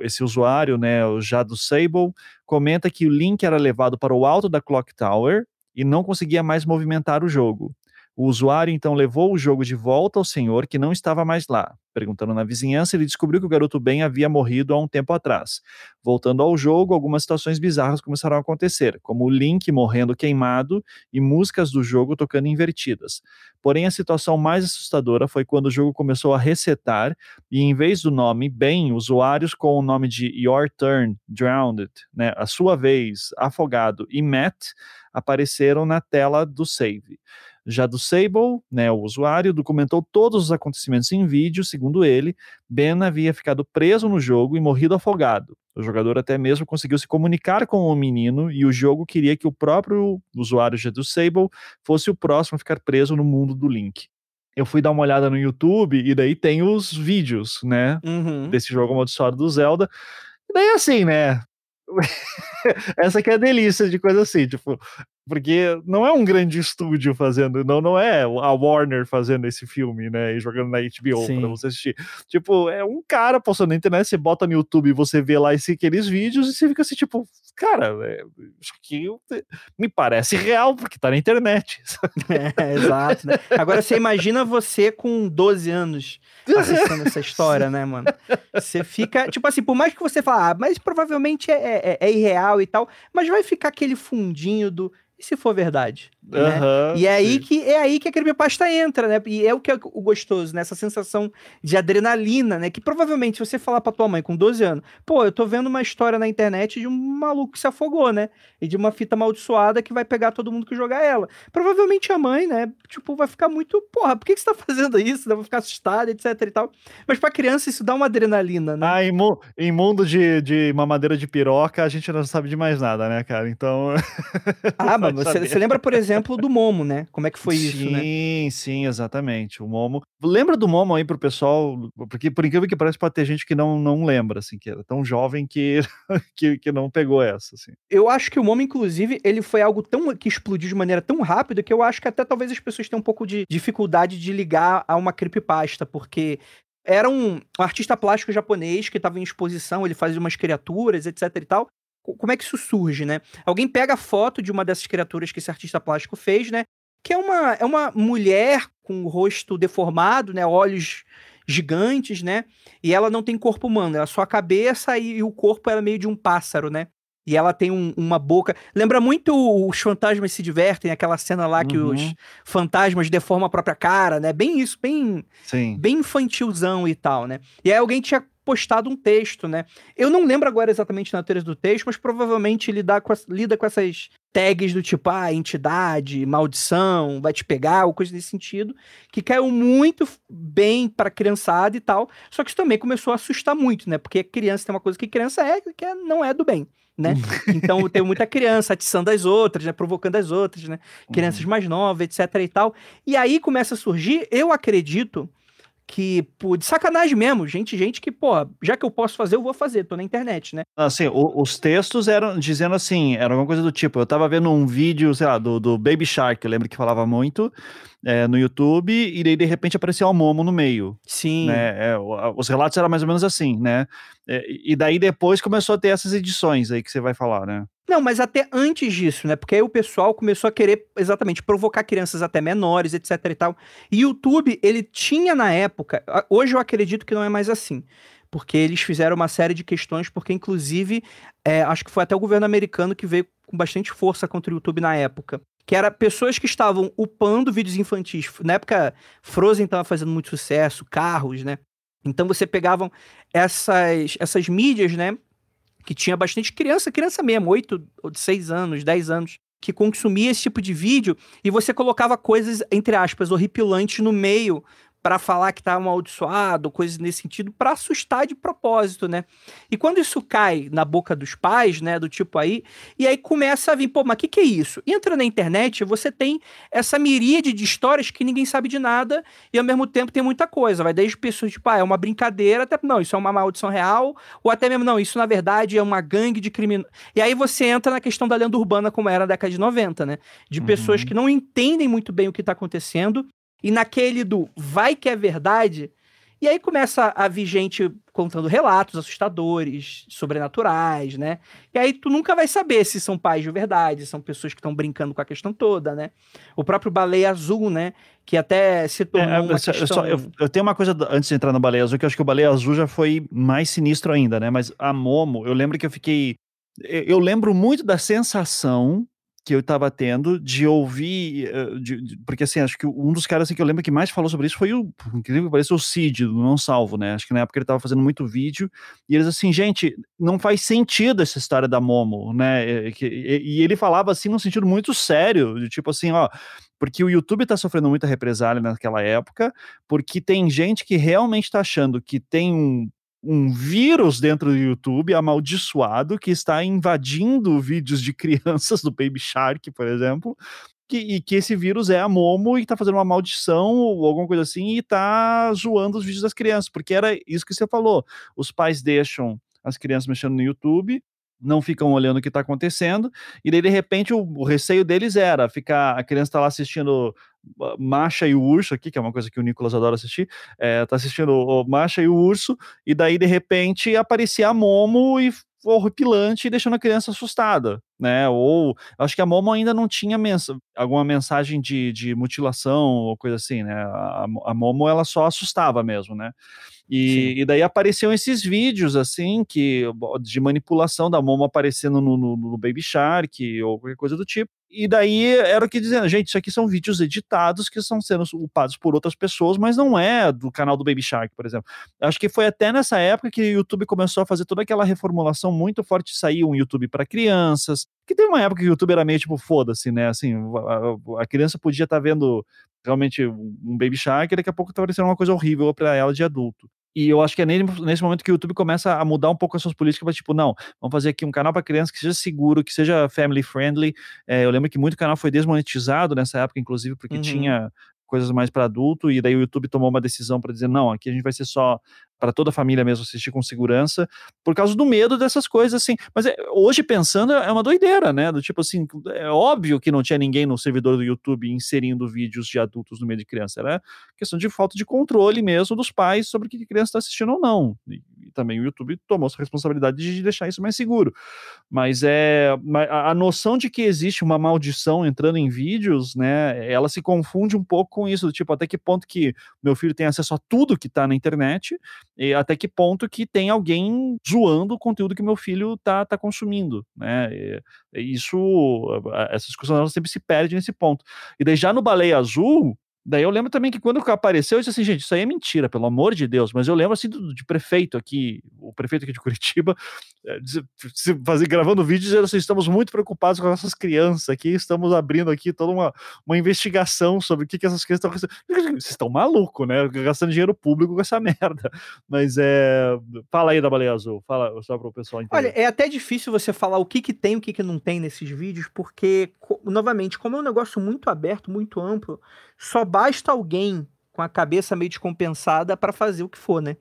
esse usuário, né, o Jado Sable, comenta que o Link era levado para o alto da Clock Tower e não conseguia mais movimentar o jogo. O usuário então levou o jogo de volta ao senhor que não estava mais lá. Perguntando na vizinhança, ele descobriu que o garoto Ben havia morrido há um tempo atrás. Voltando ao jogo, algumas situações bizarras começaram a acontecer, como o Link morrendo queimado e músicas do jogo tocando invertidas. Porém, a situação mais assustadora foi quando o jogo começou a resetar e, em vez do nome Ben, usuários com o nome de Your Turn, Drowned, né, a sua vez, Afogado e Matt apareceram na tela do save. Já do Sable, né, o usuário, documentou todos os acontecimentos em vídeo. Segundo ele, Ben havia ficado preso no jogo e morrido afogado. O jogador até mesmo conseguiu se comunicar com o menino e o jogo queria que o próprio usuário já do Sable fosse o próximo a ficar preso no mundo do Link. Eu fui dar uma olhada no YouTube e daí tem os vídeos, né, uhum. desse jogo amaldiçoado do Zelda. E daí assim, né, essa que é a delícia de coisa assim, tipo, porque não é um grande estúdio fazendo, não, não é a Warner fazendo esse filme, né? E jogando na HBO Sim. pra você assistir. Tipo, é um cara postando na internet, você bota no YouTube e você vê lá esse, aqueles vídeos e você fica assim, tipo, cara, é, isso aqui me parece real, porque tá na internet. É, exato, né? Agora você imagina você com 12 anos assistindo essa história, né, mano? Você fica, tipo assim, por mais que você fale, ah, mas provavelmente é, é, é irreal e tal, mas vai ficar aquele fundinho do e se for verdade? Né? Uhum, e é aí, que, é aí que a creepypasta entra, né? E é o que é o gostoso, né? Essa sensação de adrenalina, né? Que provavelmente se você falar pra tua mãe com 12 anos, pô, eu tô vendo uma história na internet de um maluco que se afogou, né? E de uma fita amaldiçoada que vai pegar todo mundo que jogar ela. Provavelmente a mãe, né? Tipo, vai ficar muito, porra, por que, que você tá fazendo isso? Vai ficar assustada, etc e tal. Mas pra criança isso dá uma adrenalina, né? Ah, em, mu em mundo de, de mamadeira de piroca, a gente não sabe de mais nada, né, cara? Então. ah, mas você, você lembra, por exemplo, do Momo, né? Como é que foi sim, isso, né? Sim, sim, exatamente. O Momo. Lembra do Momo aí pro pessoal? Porque, por incrível que pareça, pode ter gente que não, não lembra, assim, que era tão jovem que, que, que não pegou essa, assim. Eu acho que o Momo, inclusive, ele foi algo tão que explodiu de maneira tão rápida que eu acho que até talvez as pessoas tenham um pouco de dificuldade de ligar a uma creepypasta, porque era um, um artista plástico japonês que estava em exposição, ele fazia umas criaturas, etc e tal como é que isso surge, né? Alguém pega a foto de uma dessas criaturas que esse artista plástico fez, né? Que é uma, é uma mulher com o rosto deformado, né? Olhos gigantes, né? E ela não tem corpo humano, ela é só a cabeça e, e o corpo era meio de um pássaro, né? E ela tem um, uma boca. Lembra muito os fantasmas se divertem, aquela cena lá que uhum. os fantasmas deformam a própria cara, né? Bem isso, bem, Sim. bem infantilzão e tal, né? E aí alguém tinha postado um texto, né? Eu não lembro agora exatamente na natureza do texto, mas provavelmente ele com, lida com essas tags do tipo, ah, entidade, maldição, vai te pegar, ou coisa desse sentido, que caiu muito bem pra criançada e tal. Só que isso também começou a assustar muito, né? Porque criança tem uma coisa que criança é, que é, não é do bem. Né? Então tem muita criança atiçando as outras, né? Provocando as outras, né? Crianças uhum. mais novas, etc e tal. E aí começa a surgir, eu acredito, que, pô, de sacanagem mesmo, gente, gente que, pô, já que eu posso fazer, eu vou fazer, tô na internet, né? Assim, o, os textos eram dizendo assim, era alguma coisa do tipo, eu tava vendo um vídeo, sei lá, do, do Baby Shark, eu lembro que falava muito, é, no YouTube, e daí de repente apareceu o Momo no meio. Sim. Né? É, os relatos eram mais ou menos assim, né? É, e daí depois começou a ter essas edições aí que você vai falar, né? Não, mas até antes disso, né? Porque aí o pessoal começou a querer exatamente provocar crianças até menores, etc e tal. E YouTube, ele tinha na época, hoje eu acredito que não é mais assim. Porque eles fizeram uma série de questões, porque inclusive, é, acho que foi até o governo americano que veio com bastante força contra o YouTube na época. Que era pessoas que estavam upando vídeos infantis. Na época, Frozen estava fazendo muito sucesso, carros, né? Então você pegavam essas, essas mídias, né? Que tinha bastante criança, criança mesmo, 8 ou 6 anos, 10 anos, que consumia esse tipo de vídeo e você colocava coisas, entre aspas, horripilantes no meio para falar que tá amaldiçoado, coisas nesse sentido, para assustar de propósito, né? E quando isso cai na boca dos pais, né, do tipo aí, e aí começa a vir, pô, mas o que, que é isso? Entra na internet, você tem essa miríade de histórias que ninguém sabe de nada e ao mesmo tempo tem muita coisa. Vai desde pessoas tipo, ah, é uma brincadeira, até não, isso é uma maldição real, ou até mesmo, não, isso na verdade é uma gangue de criminosos. E aí você entra na questão da lenda urbana, como era na década de 90, né? De uhum. pessoas que não entendem muito bem o que está acontecendo e naquele do vai que é verdade, E aí começa a vir gente contando relatos assustadores, sobrenaturais, né? E aí tu nunca vai saber se são pais de verdade, são pessoas que estão brincando com a questão toda, né? O próprio Baleia Azul, né? Que até se tornou é, uma questão... eu, só, eu, eu, tenho uma coisa antes de entrar no Baleia Azul, que eu acho que o Baleia Azul já foi mais sinistro ainda, né? Mas a Momo, eu lembro que eu fiquei... Eu lembro muito da sensação que eu estava tendo de ouvir, eh, de, de, porque assim, acho que um dos caras assim, que eu lembro que mais falou sobre isso foi o, incrível que pareça, o Cid, do Não Salvo, né? Acho que na época ele estava fazendo muito vídeo, e eles assim, gente, não faz sentido essa história da Momo, né? E, e, e ele falava assim num sentido muito sério, de tipo assim, ó, porque o YouTube está sofrendo muita represália naquela época, porque tem gente que realmente está achando que tem um um vírus dentro do YouTube amaldiçoado que está invadindo vídeos de crianças do Baby Shark, por exemplo, que, e que esse vírus é a Momo e está fazendo uma maldição ou alguma coisa assim e está zoando os vídeos das crianças, porque era isso que você falou. Os pais deixam as crianças mexendo no YouTube, não ficam olhando o que está acontecendo, e daí de repente o, o, receio deles era ficar, a criança está lá assistindo Macha e o Urso aqui, que é uma coisa que o Nicolas adora assistir, é, tá assistindo o Macha e o Urso, e daí de repente aparecia a Momo e horripilante deixando a criança assustada, né? Ou acho que a Momo ainda não tinha mens alguma mensagem de, de mutilação ou coisa assim, né? A, a Momo ela só assustava mesmo, né? E, e, daí apareciam esses vídeos, assim, que de manipulação da Momo aparecendo no, no, no, Baby Shark ou qualquer coisa do tipo. E daí era o que dizendo, gente, isso aqui são vídeos editados que estão sendo upados por outras pessoas, mas não é do canal do Baby Shark, por exemplo. Acho que foi até nessa época que o YouTube começou a fazer toda aquela reformulação muito forte, sair um YouTube para crianças, que teve uma época que o YouTube era meio tipo, foda-se, né? Assim, a, a criança podia estar tá vendo realmente um Baby Shark e daqui a pouco tá parecendo uma coisa horrível para ela de adulto. E eu acho que é nesse momento que o YouTube começa a mudar um pouco as suas políticas para tipo, não, vamos fazer aqui um canal para crianças que seja seguro, que seja family friendly. É, eu lembro que muito canal foi desmonetizado nessa época, inclusive, porque uhum. tinha coisas mais para adulto, e daí o YouTube tomou uma decisão para dizer: não, aqui a gente vai ser só para toda a família mesmo assistir com segurança, por causa do medo dessas coisas, assim. Mas é, hoje pensando, é uma doideira, né? Do tipo assim, é óbvio que não tinha ninguém no servidor do YouTube inserindo vídeos de adultos no meio de criança. Era questão de falta de controle mesmo dos pais sobre o que a criança está assistindo ou não. E, e, também o YouTube tomou a responsabilidade de deixar isso mais seguro. Mas é a noção de que existe uma maldição entrando em vídeos, né? Ela se confunde um pouco com isso, do tipo, até que ponto que meu filho tem acesso a tudo que está na internet e até que ponto que tem alguém zoando o conteúdo que meu filho tá, tá consumindo, né? E, isso, essa discussão sempre se perde nesse ponto. E daí já no Baleia Azul, Daí eu lembro também que quando apareceu, eu disse assim, gente, isso aí é mentira, pelo amor de Deus. Mas eu lembro assim do, de prefeito aqui, o prefeito aqui de Curitiba, é, fazer, gravando vídeos dizendo assim, estamos muito preocupados com nossas crianças aqui, estamos abrindo aqui toda uma, uma investigação sobre o que, que essas crianças estão Vocês estão malucos, né? Gastando dinheiro público com essa merda. Mas é. Fala aí da baleia azul, fala só para o pessoal entender. Olha, é até difícil você falar o que, que tem e o que, que não tem nesses vídeos, porque, novamente, como é um negócio muito aberto, muito amplo só basta alguém com a cabeça meio descompensada para fazer o que for, né?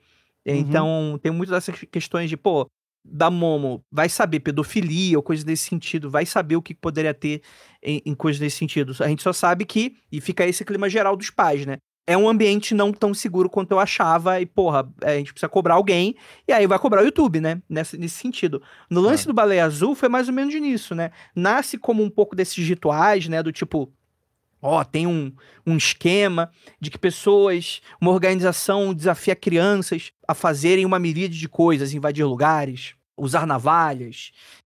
Uhum. Então, tem muitas dessas questões de, pô, da Momo vai saber pedofilia ou coisa desse sentido, vai saber o que poderia ter em, em coisas desse sentido. A gente só sabe que, e fica esse clima geral dos pais, né? É um ambiente não tão seguro quanto eu achava, e porra, a gente precisa cobrar alguém, e aí vai cobrar o YouTube, né? Nesse, nesse sentido. No lance é. do Baleia Azul foi mais ou menos nisso, né? Nasce como um pouco desses rituais, né? Do tipo, ó, tem um, um esquema de que pessoas, uma organização desafia crianças a fazerem uma miríade de coisas, invadir lugares, usar navalhas.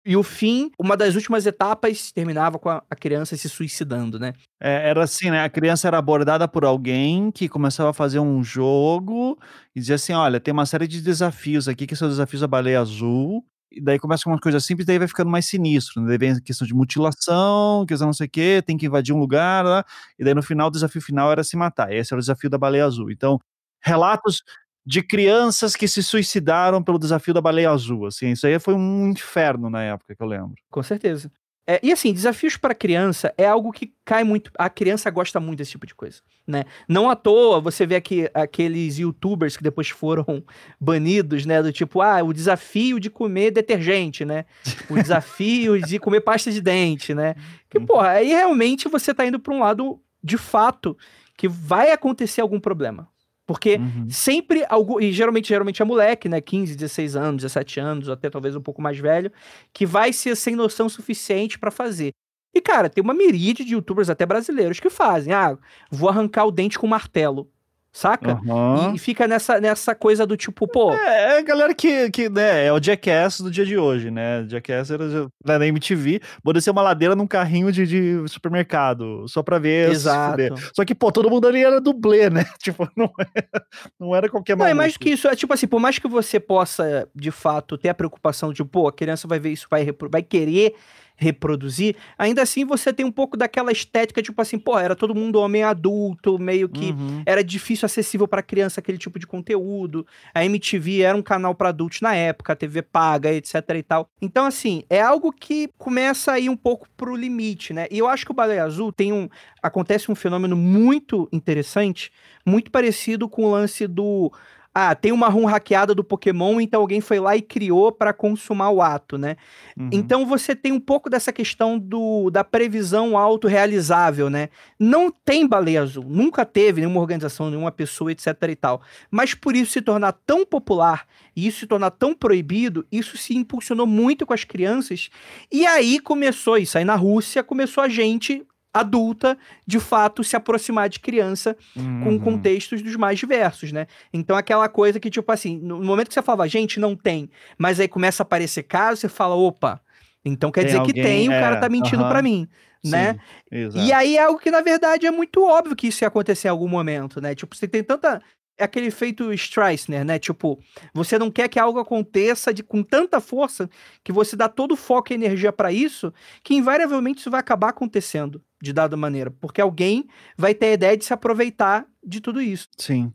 E o fim, uma das últimas etapas, terminava com a, a criança se suicidando, né? É, era assim, né? A criança era abordada por alguém que começava a fazer um jogo e dizia assim: olha, tem uma série de desafios aqui, que são desafios da baleia azul e daí começa com uma coisa simples, daí vai ficando mais sinistro. Né? Daí vem a questão de mutilação, questão não sei o quê, tem que invadir um lugar, lá, e daí no final o desafio final era se matar. Esse era o desafio da baleia azul. Então, relatos de crianças que se suicidaram pelo desafio da baleia azul. Assim, isso aí foi um inferno na época que eu lembro. Com certeza. É, e assim, desafios para criança é algo que cai muito. A criança gosta muito desse tipo de coisa, né? Não à toa você vê aqui aqueles youtubers que depois foram banidos, né? Do tipo, ah, o desafio de comer detergente, né? O desafio de comer pasta de dente, né? Que, uhum. porra, aí realmente você tá indo para um lado de fato que vai acontecer algum problema. Porque uhum. sempre, algo, e geralmente, geralmente é moleque, né? 15, 16 anos, 17 anos, até talvez um pouco mais velho, que vai ser sem noção suficiente para fazer. E, cara, tem uma miríade de youtubers, até brasileiros, que fazem. Ah, vou arrancar o dente com martelo saca? Uhum. E, fica nessa, nessa coisa do tipo, pô. É, é a galera que, que né, é o Jackass do dia de hoje, né? Jackass era na MTV, vou descer uma ladeira num carrinho de, de supermercado, só pra ver. Exato. Só que, pô, todo mundo ali era dublê, né? Tipo, não era, não era qualquer Não, é mais do que isso. É tipo assim, por mais que você possa, de fato, ter a preocupação de, pô, a criança vai ver isso, vai, vai querer reproduzir, ainda assim você tem um pouco daquela estética, tipo assim, pô, era todo mundo homem adulto, meio que uhum. era difícil acessível para criança aquele tipo de conteúdo. A MTV era um canal para adultos na época, a TV paga, etc e tal. Então, assim, é algo que começa a ir um pouco pro limite, né? E eu acho que o Baleia Azul tem um. Acontece um fenômeno muito interessante, muito parecido com o lance do ah, tem uma ROM hackeada do Pokémon, então alguém foi lá e criou para consumar o ato, né? Uhum. Então você tem um pouco dessa questão do, da previsão autorrealizável, né? Não tem baleia azul, nunca teve nenhuma organização, nenhuma pessoa, etc e tal. Mas por isso se tornar tão popular e isso se tornar tão proibido, isso se impulsionou muito com as crianças. E aí começou isso. Aí na Rússia começou a gente adulta, de fato, se aproximar de criança uhum. com contextos dos mais diversos, né? Então, aquela coisa que, tipo assim, no momento que você falava, gente, não tem, mas aí começa a aparecer caso, você fala, opa, então quer tem dizer alguém, que tem, é, o cara tá mentindo uhum. para mim, né? Sim, e aí é algo que, na verdade, é muito óbvio que isso ia acontecer em algum momento, né? Tipo, você tem tanta é aquele efeito Streisner, né? Tipo, você não quer que algo aconteça de, com tanta força que você dá todo o foco e energia para isso, que invariavelmente isso vai acabar acontecendo de dada maneira, porque alguém vai ter a ideia de se aproveitar de tudo isso. Sim.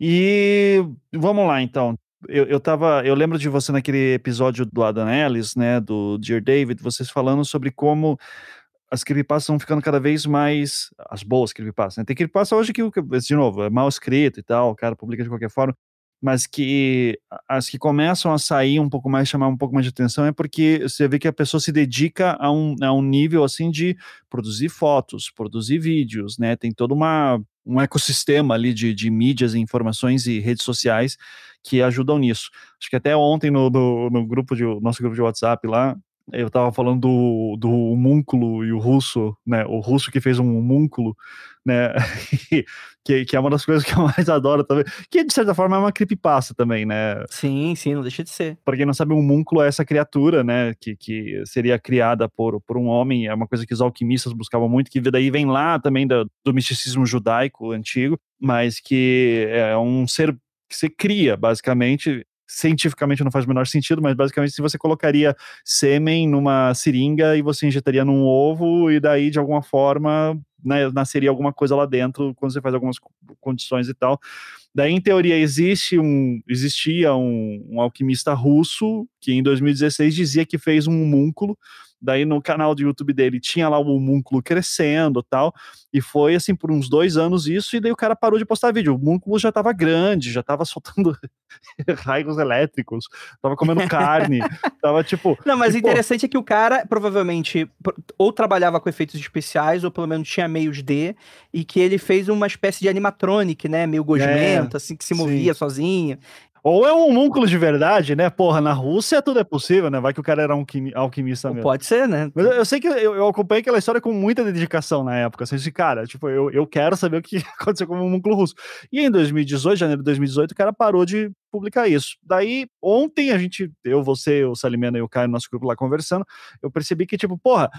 E vamos lá, então. Eu, eu tava. Eu lembro de você naquele episódio do Adam Ellis, né? Do Dear David, vocês falando sobre como as creepypastas estão ficando cada vez mais as boas creepypastas, né? Tem creepypasta hoje que, de novo, é mal escrito e tal, o cara publica de qualquer forma, mas que as que começam a sair um pouco mais, chamar um pouco mais de atenção, é porque você vê que a pessoa se dedica a um, a um nível, assim, de produzir fotos, produzir vídeos, né? Tem todo uma, um ecossistema ali de, de mídias e informações e redes sociais que ajudam nisso. Acho que até ontem no, no, no grupo de, nosso grupo de WhatsApp lá, eu tava falando do, do homúnculo e o russo, né? O russo que fez um homúnculo, né? que, que é uma das coisas que eu mais adoro também. Que de certa forma é uma creepypasta também, né? Sim, sim, não deixa de ser. Pra quem não sabe, um homúnculo é essa criatura, né? Que, que seria criada por, por um homem, é uma coisa que os alquimistas buscavam muito, que daí vem lá também do, do misticismo judaico antigo, mas que é um ser que você cria, basicamente, cientificamente não faz o menor sentido, mas basicamente se você colocaria sêmen numa seringa e você injetaria num ovo e daí de alguma forma né, nasceria alguma coisa lá dentro quando você faz algumas condições e tal. Daí, em teoria, existe um, existia um, um alquimista russo que em 2016 dizia que fez um homúnculo Daí no canal do YouTube dele tinha lá o múnculo crescendo tal. E foi assim por uns dois anos isso, e daí o cara parou de postar vídeo. O múnculo já tava grande, já tava soltando raios elétricos, tava comendo carne, tava tipo. Não, mas o interessante é que o cara provavelmente ou trabalhava com efeitos especiais, ou pelo menos tinha meios de, e que ele fez uma espécie de animatronic, né? Meio gosmento, é, assim, que se movia sim. sozinho. Ou é um homúnculo de verdade, né? Porra, na Rússia tudo é possível, né? Vai que o cara era um alquimista mesmo. Pode ser, né? Mas eu, eu sei que eu, eu, acompanhei aquela história com muita dedicação na época. Assim, cara, tipo, eu, eu quero saber o que aconteceu com o homúnculo russo. E em 2018, janeiro de 2018, o cara parou de publicar isso. Daí, ontem a gente, eu, você, o Salimena e o Caio, no nosso grupo lá conversando, eu percebi que, tipo, porra,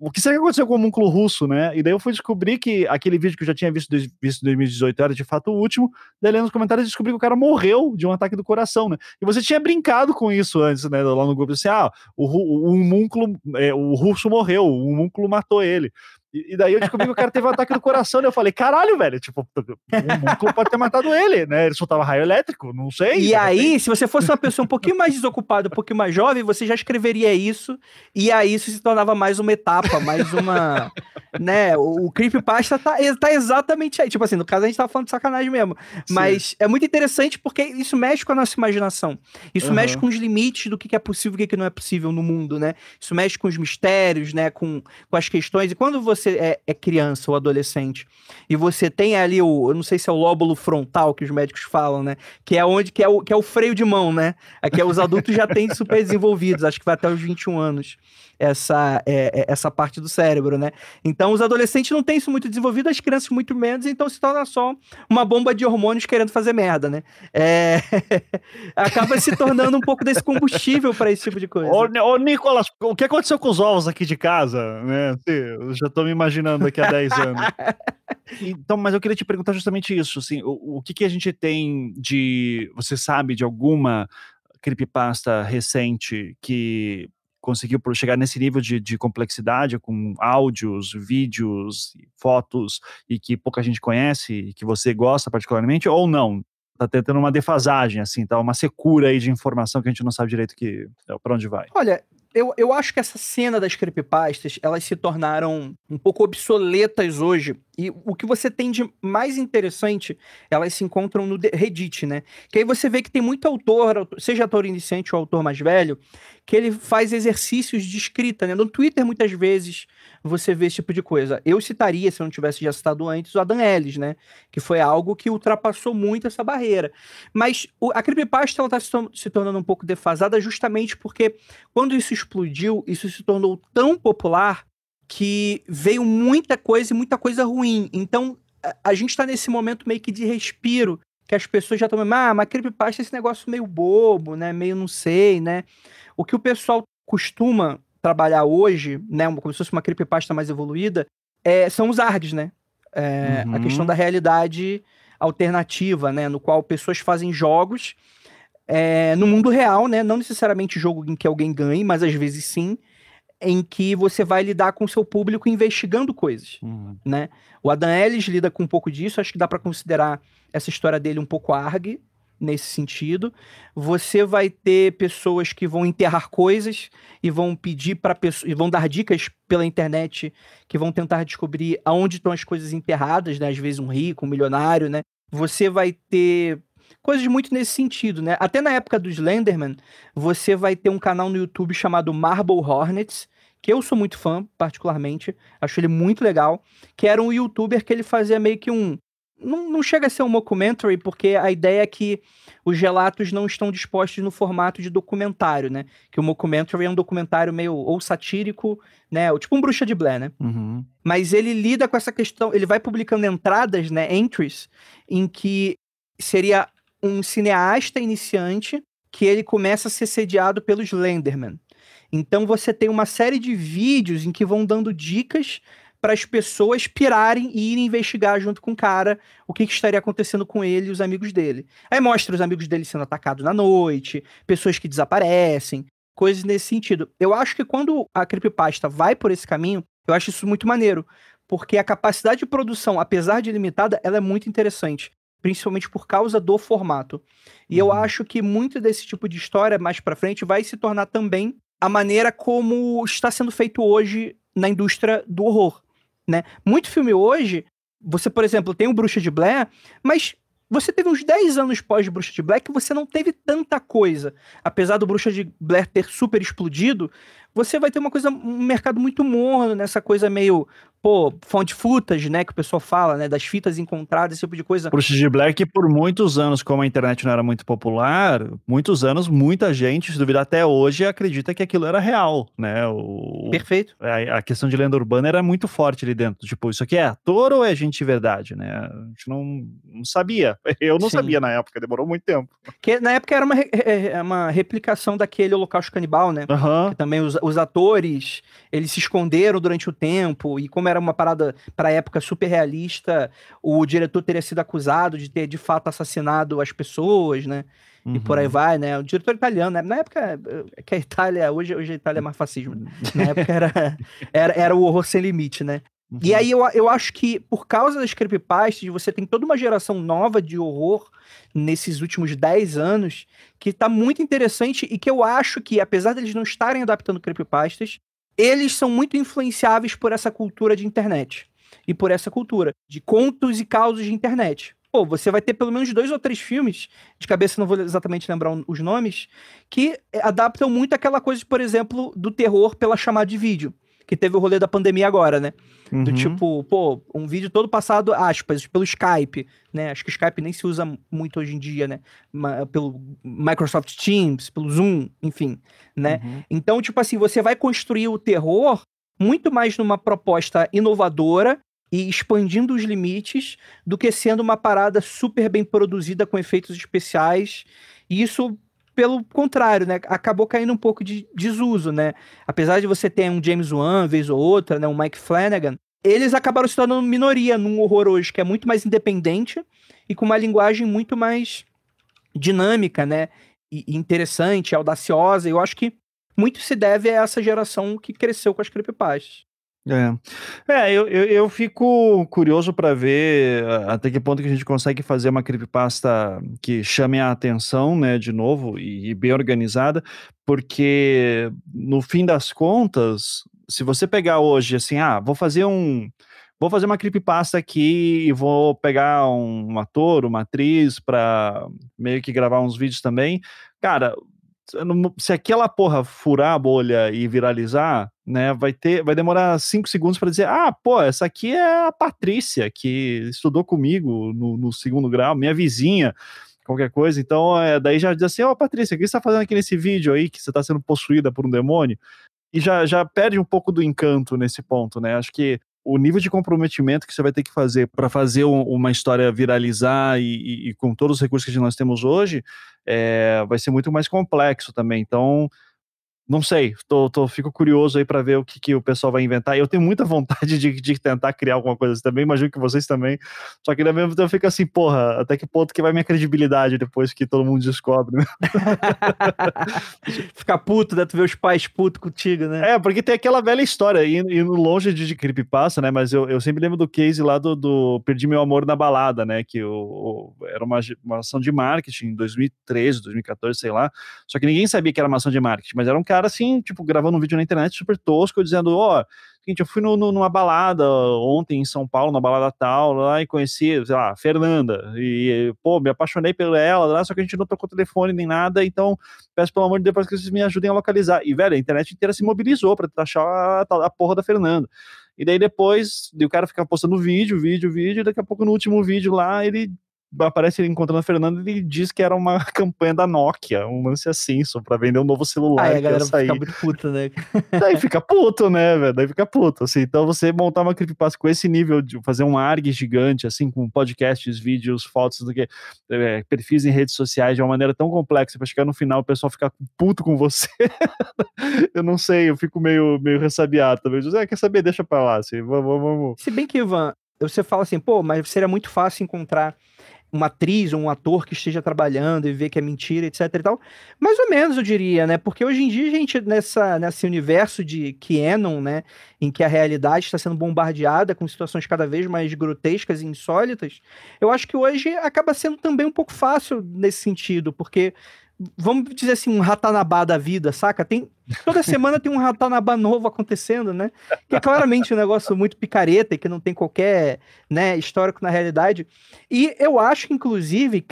o que será que aconteceu com o homúnculo russo, né? E daí eu fui descobrir que aquele vídeo que eu já tinha visto, visto em 2018 era de fato o último. Daí lendo nos comentários descobri que o cara morreu de um ataque do coração, né? E você tinha brincado com isso antes, né? Lá no grupo, assim, ah, o, o homúnculo, é, o russo morreu, o homúnculo matou ele. E, daí eu descobri que o cara teve um ataque do coração, e eu falei, caralho, velho, tipo, o músculo pode ter matado ele, né? Ele soltava raio elétrico, não sei. E aí, se você fosse uma pessoa um pouquinho mais desocupada, um pouquinho mais jovem, você já escreveria isso, e aí isso se tornava mais uma etapa, mais uma. né? O, o creepypasta tá, tá exatamente aí. Tipo assim, no caso a gente tava falando de sacanagem mesmo. Sim. Mas é muito interessante porque isso mexe com a nossa imaginação. Isso uhum. mexe com os limites do que é possível e o que não é possível no mundo, né? Isso mexe com os mistérios, né? Com, com as questões. E quando você você é, é, criança ou adolescente e você tem ali o, eu não sei se é o lóbulo frontal que os médicos falam, né? Que é onde que é o, que é o freio de mão, né? Aqui é, os adultos já têm super desenvolvidos, acho que vai até os 21 anos essa, é, é, essa parte do cérebro, né? Então, os adolescentes não têm isso muito desenvolvido, as crianças muito menos, então se torna só uma bomba de hormônios querendo fazer merda, né? É... Acaba se tornando um pouco desse combustível para esse tipo de coisa. Ô, ô, Nicolas, o que aconteceu com os ovos aqui de casa? Né? Eu já tô me imaginando daqui a 10 anos. Então, mas eu queria te perguntar justamente isso, assim, o, o que, que a gente tem de, você sabe de alguma creepypasta recente que conseguiu chegar nesse nível de, de, complexidade com áudios, vídeos, fotos e que pouca gente conhece e que você gosta particularmente ou não? Tá tendo uma defasagem, assim, tá? Uma secura aí de informação que a gente não sabe direito que para onde vai. Olha, eu, eu acho que essa cena das creepypastas, elas se tornaram um pouco obsoletas hoje. E o que você tem de mais interessante, elas se encontram no Reddit, né? Que aí você vê que tem muito autor, seja autor iniciante ou autor mais velho, que ele faz exercícios de escrita, né? No Twitter, muitas vezes, você vê esse tipo de coisa. Eu citaria, se eu não tivesse já citado antes, o Adam Ellis, né? Que foi algo que ultrapassou muito essa barreira. Mas o, a creepypasta, ela tá se, se tornando um pouco defasada justamente porque quando isso explodiu, isso se tornou tão popular que veio muita coisa e muita coisa ruim. Então, a, a gente está nesse momento meio que de respiro, que as pessoas já estão, ah, mas creepypasta é esse negócio meio bobo, né? Meio não sei, né? O que o pessoal costuma trabalhar hoje, né? Como se fosse uma creepypasta mais evoluída, é, são os ARGs, né? É, uhum. A questão da realidade alternativa, né? No qual pessoas fazem jogos é, no mundo real, né? Não necessariamente jogo em que alguém ganhe, mas às vezes sim, em que você vai lidar com o seu público investigando coisas, uhum. né? O Adam Ellis lida com um pouco disso, acho que dá para considerar essa história dele um pouco arg nesse sentido. Você vai ter pessoas que vão enterrar coisas e vão pedir para pessoas e vão dar dicas pela internet que vão tentar descobrir aonde estão as coisas enterradas, né? Às vezes um rico, um milionário, né? Você vai ter coisas muito nesse sentido, né? Até na época do Slenderman, você vai ter um canal no YouTube chamado Marble Hornets, que eu sou muito fã, particularmente, acho ele muito legal, que era um youtuber que ele fazia meio que um. Não, não chega a ser um mockumentary, porque a ideia é que os relatos não estão dispostos no formato de documentário, né? Que o mockumentary é um documentário meio ou satírico, né? Ou tipo um Bruxa de Blair, né? Uhum. Mas ele lida com essa questão, ele vai publicando entradas, né? Entries, em que seria um cineasta iniciante que ele começa a ser sediado pelos Slenderman. Então você tem uma série de vídeos em que vão dando dicas para as pessoas pirarem e irem investigar junto com o cara o que, que, estaria acontecendo com ele e os amigos dele. Aí mostra os amigos dele sendo atacados na noite, pessoas que desaparecem, coisas nesse sentido. Eu acho que quando a creepypasta vai por esse caminho, eu acho isso muito maneiro, porque a capacidade de produção, apesar de limitada, ela é muito interessante principalmente por causa do formato. E uhum. eu acho que muito desse tipo de história mais para frente vai se tornar também a maneira como está sendo feito hoje na indústria do horror, né? Muito filme hoje, você, por exemplo, tem o Bruxa de Blair, mas você teve uns 10 anos pós Bruxa de Blair que você não teve tanta coisa. Apesar do Bruxa de Blair ter super explodido, você vai ter uma coisa, um mercado muito morno nessa coisa meio, pô, fonte footage, né, que o pessoal fala, né, das fitas encontradas, esse tipo de coisa. Bruxa de Black, por muitos anos, como a internet não era muito popular, muitos anos, muita gente, se duvidar até hoje, acredita que aquilo era real, né, o... Perfeito. A, a questão de lenda urbana era muito forte ali dentro, tipo, isso aqui é ator ou é gente de verdade, né, a gente não, não sabia, eu não Sim. sabia na época, demorou muito tempo. Que na época era uma, uma replicação daquele Holocausto Canibal, né, uhum. que também os, os atores, eles se esconderam durante o tempo, e como era uma parada para época super realista, o diretor teria sido acusado de ter de fato assassinado as pessoas, né? Uhum. E por aí uhum. vai, né? O diretor italiano, né? Na época eh, que a Itália, hoje, hoje a Itália é mais fascismo. Né? Na época era, era, era o horror sem limite, né? Uhum. E aí eu, eu acho que por causa das creepypastas, você tem toda uma geração nova de horror nesses últimos 10 anos que tá muito interessante e que eu acho que, apesar deles não estarem adaptando creepypastas, eles são muito influenciáveis por essa cultura de internet e por essa cultura de contos e causos de internet. Pô, você vai ter pelo menos dois ou três filmes, de cabeça não vou exatamente lembrar os nomes, que adaptam muito aquela coisa, por exemplo, do terror pela chamada de vídeo que teve o rolê da pandemia agora, né? Uhum. Do tipo, pô, um vídeo todo passado, aspas, pelo Skype, né? Acho que o Skype nem se usa muito hoje em dia, né? Ma pelo Microsoft Teams, pelo Zoom, enfim, né? Uhum. Então, tipo assim, você vai construir o terror muito mais numa proposta inovadora e expandindo os limites do que sendo uma parada super bem produzida com efeitos especiais. E isso, pelo contrário, né, acabou caindo um pouco de desuso, né? Apesar de você ter um James Wan, vez ou outra, né, um Mike Flanagan, eles acabaram se tornando minoria num horror hoje que é muito mais independente e com uma linguagem muito mais dinâmica, né? E interessante, audaciosa. Eu acho que muito se deve a essa geração que cresceu com as creepypastas. É, é eu, eu, eu fico curioso para ver até que ponto que a gente consegue fazer uma creepypasta que chame a atenção, né, de novo, e, e bem organizada, porque no fim das contas, se você pegar hoje assim, ah, vou fazer um vou fazer uma creepypasta aqui e vou pegar um, um ator, uma atriz para meio que gravar uns vídeos também. Cara, se aquela porra furar a bolha e viralizar, né, vai ter, vai demorar cinco segundos para dizer, ah, pô, essa aqui é a Patrícia que estudou comigo no, no segundo grau, minha vizinha, qualquer coisa. Então, é, daí já diz assim, ó, oh, Patrícia, o que você está fazendo aqui nesse vídeo aí que você está sendo possuída por um demônio? E já, já perde um pouco do encanto nesse ponto, né? Acho que o nível de comprometimento que você vai ter que fazer para fazer um, uma história viralizar e, e, e, com todos os recursos que nós temos hoje, é, vai ser muito mais complexo também. Então, não sei, tô, tô, fico curioso aí para ver o que, que o pessoal vai inventar. Eu tenho muita vontade de, de tentar criar alguma coisa assim também, imagino que vocês também. Só que na mesmo tempo fica assim, porra, até que ponto que vai minha credibilidade depois que todo mundo descobre, né? Ficar puto, né? Tu vê os pais putos contigo, né? É, porque tem aquela velha história, indo longe de, de creepypasta, né? Mas eu, eu sempre lembro do case lá do, do Perdi Meu Amor na Balada, né? Que o, o, era uma, uma ação de marketing em 2013, 2014, sei lá. Só que ninguém sabia que era uma ação de marketing, mas era um cara cara assim, tipo, gravando um vídeo na internet super tosco, dizendo, ó, oh, seguinte, eu fui no, no, numa balada ontem em São Paulo, na balada tal, lá, e conheci, sei lá, Fernanda, e, pô, me apaixonei por ela, lá, só que a gente não trocou telefone nem nada, então, peço pelo amor de Deus que vocês me ajudem a localizar. E, velho, a internet inteira se mobilizou pra achar a, a porra da Fernanda. E daí depois, o cara fica postando vídeo, vídeo, vídeo, e daqui a pouco no último vídeo lá, ele aparece ele encontrando a Fernanda e ele diz que era uma campanha da Nokia, um lance assim, só pra vender um novo celular. Aí a galera fica muito puta, né? Daí fica puto, né, velho? Daí fica puto, assim. Então você montar uma creepypasta com esse nível de fazer um ARG gigante, assim, com podcasts, vídeos, fotos, do que, é, perfis em redes sociais de uma maneira tão complexa pra chegar no final o pessoal ficar puto com você. eu não sei, eu fico meio, meio ressabiado também. José, quer saber? Deixa pra lá, assim, vamos, vamos. Se bem que, Ivan, você fala assim, pô, mas seria muito fácil encontrar uma atriz ou um ator que esteja trabalhando e ver que é mentira, etc e tal. Mais ou menos, eu diria, né? Porque hoje em dia, gente, nessa, nesse universo de Canon, né? Em que a realidade está sendo bombardeada com situações cada vez mais grotescas e insólitas, eu acho que hoje acaba sendo também um pouco fácil nesse sentido, porque vamos dizer assim, um ratanabá da vida, saca? Tem, toda semana tem um ratanabá novo acontecendo, né? Que é claramente um negócio muito picareta e que não tem qualquer né, histórico na realidade. E eu acho que, inclusive,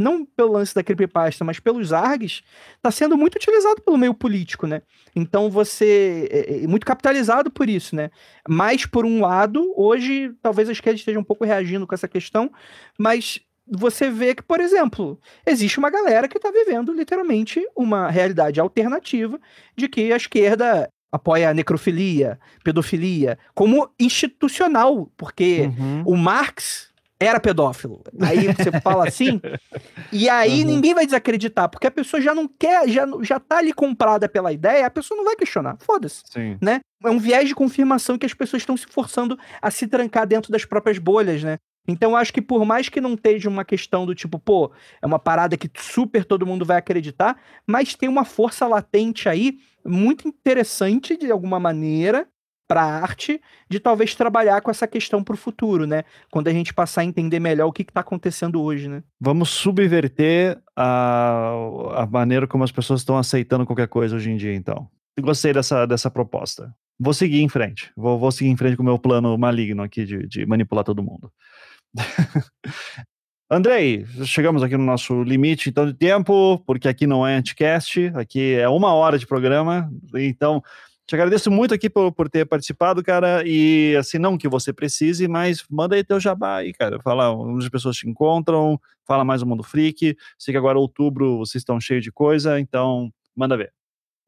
não pelo lance da creepypasta, mas pelos ARGs, está sendo muito utilizado pelo meio político, né? Então você é, é muito capitalizado por isso, né? Mas, por um lado, hoje, talvez a esquerda esteja um pouco reagindo com essa questão, mas você vê que, por exemplo, existe uma galera que está vivendo literalmente uma realidade alternativa de que a esquerda apoia a necrofilia, pedofilia, como institucional, porque uhum. o Marx era pedófilo. Aí você fala assim, e aí uhum. ninguém vai desacreditar, porque a pessoa já não quer, já, já tá ali comprada pela ideia, a pessoa não vai questionar. Foda-se. Né? É um viés de confirmação que as pessoas estão se forçando a se trancar dentro das próprias bolhas, né? Então, acho que por mais que não esteja uma questão do tipo, pô, é uma parada que super todo mundo vai acreditar, mas tem uma força latente aí muito interessante de alguma maneira para arte de talvez trabalhar com essa questão para o futuro, né? Quando a gente passar a entender melhor o que está acontecendo hoje, né? Vamos subverter a, a maneira como as pessoas estão aceitando qualquer coisa hoje em dia, então. Gostei dessa, dessa proposta. Vou seguir em frente. Vou, vou seguir em frente com o meu plano maligno aqui de, de manipular todo mundo. Andrei, chegamos aqui no nosso limite então de tempo, porque aqui não é anticast, aqui é uma hora de programa, então Te agradeço muito aqui por, por ter participado, cara. E assim, não que você precise, mas manda aí teu jabá aí, cara. Fala onde as pessoas te encontram, fala mais do Mundo Freak. Sei que agora outubro vocês estão cheios de coisa, então manda ver.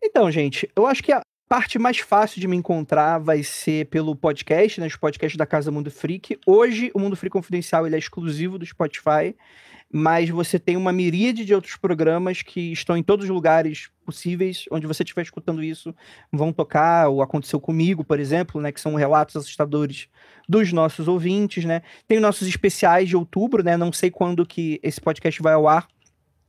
Então, gente, eu acho que a parte mais fácil de me encontrar vai ser pelo podcast, né? Os podcasts da Casa Mundo Freak. Hoje, o Mundo Freak Confidencial ele é exclusivo do Spotify mas você tem uma miríade de outros programas que estão em todos os lugares possíveis, onde você estiver escutando isso, vão tocar, ou aconteceu comigo, por exemplo, né, que são relatos assustadores dos nossos ouvintes, né? Tem nossos especiais de outubro, né? Não sei quando que esse podcast vai ao ar,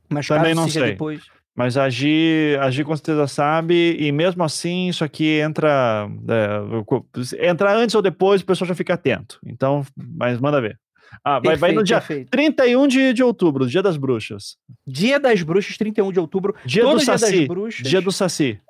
mas Também caso não seja sei. depois. Mas a Gi, a Gi com certeza sabe, e mesmo assim, isso aqui entra. É, entra antes ou depois, o pessoal já fica atento. Então, mas manda ver. Ah, vai, vai no dia perfeito. 31 de, de outubro, dia das bruxas. Dia das Bruxas, 31 de outubro. Dia do dia Saci. das Bruxas. Dia do Saci.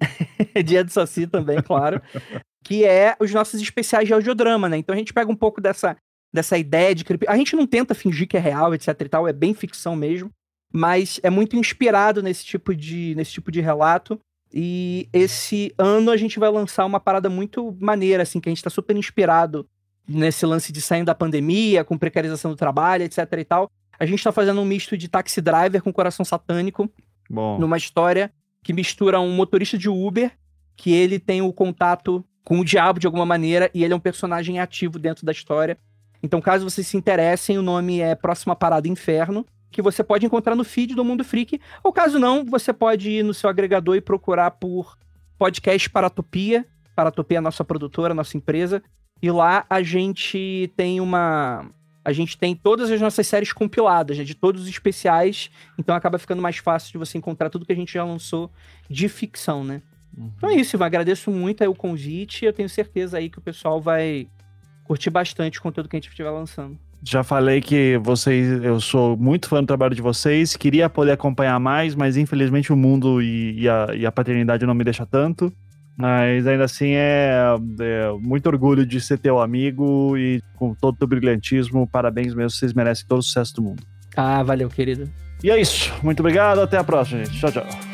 dia do Saci também, claro. que é os nossos especiais de audiodrama, né? Então a gente pega um pouco dessa, dessa ideia de creepy. A gente não tenta fingir que é real, etc e tal, é bem ficção mesmo. Mas é muito inspirado nesse tipo de, nesse tipo de relato. E esse ano a gente vai lançar uma parada muito maneira, assim, que a gente tá super inspirado nesse lance de saindo da pandemia, com precarização do trabalho, etc e tal. A gente tá fazendo um misto de taxi driver com coração satânico, Bom. numa história que mistura um motorista de Uber, que ele tem o contato com o diabo de alguma maneira, e ele é um personagem ativo dentro da história. Então, caso vocês se interessem, o nome é Próxima Parada Inferno, que você pode encontrar no feed do Mundo Freak, ou caso não, você pode ir no seu agregador e procurar por podcast Paratopia. Paratopia é a nossa produtora, a nossa empresa. E lá a gente tem uma. A gente tem todas as nossas séries compiladas, né, de todos os especiais. Então acaba ficando mais fácil de você encontrar tudo que a gente já lançou de ficção, né? Então é isso, Ivan. Agradeço muito o convite. Eu tenho certeza aí que o pessoal vai curtir bastante o conteúdo que a gente estiver lançando. Já falei que vocês, eu sou muito fã do trabalho de vocês, queria poder acompanhar mais, mas infelizmente o mundo e, e, a, e a paternidade não me deixa tanto. Mas ainda assim é, é, muito orgulho de ser teu amigo e com todo o teu brilhantismo, parabéns mesmo, vocês merecem todo o sucesso do mundo. Ah, valeu, querido. E é isso, muito obrigado, até a próxima, gente. Tchau, tchau.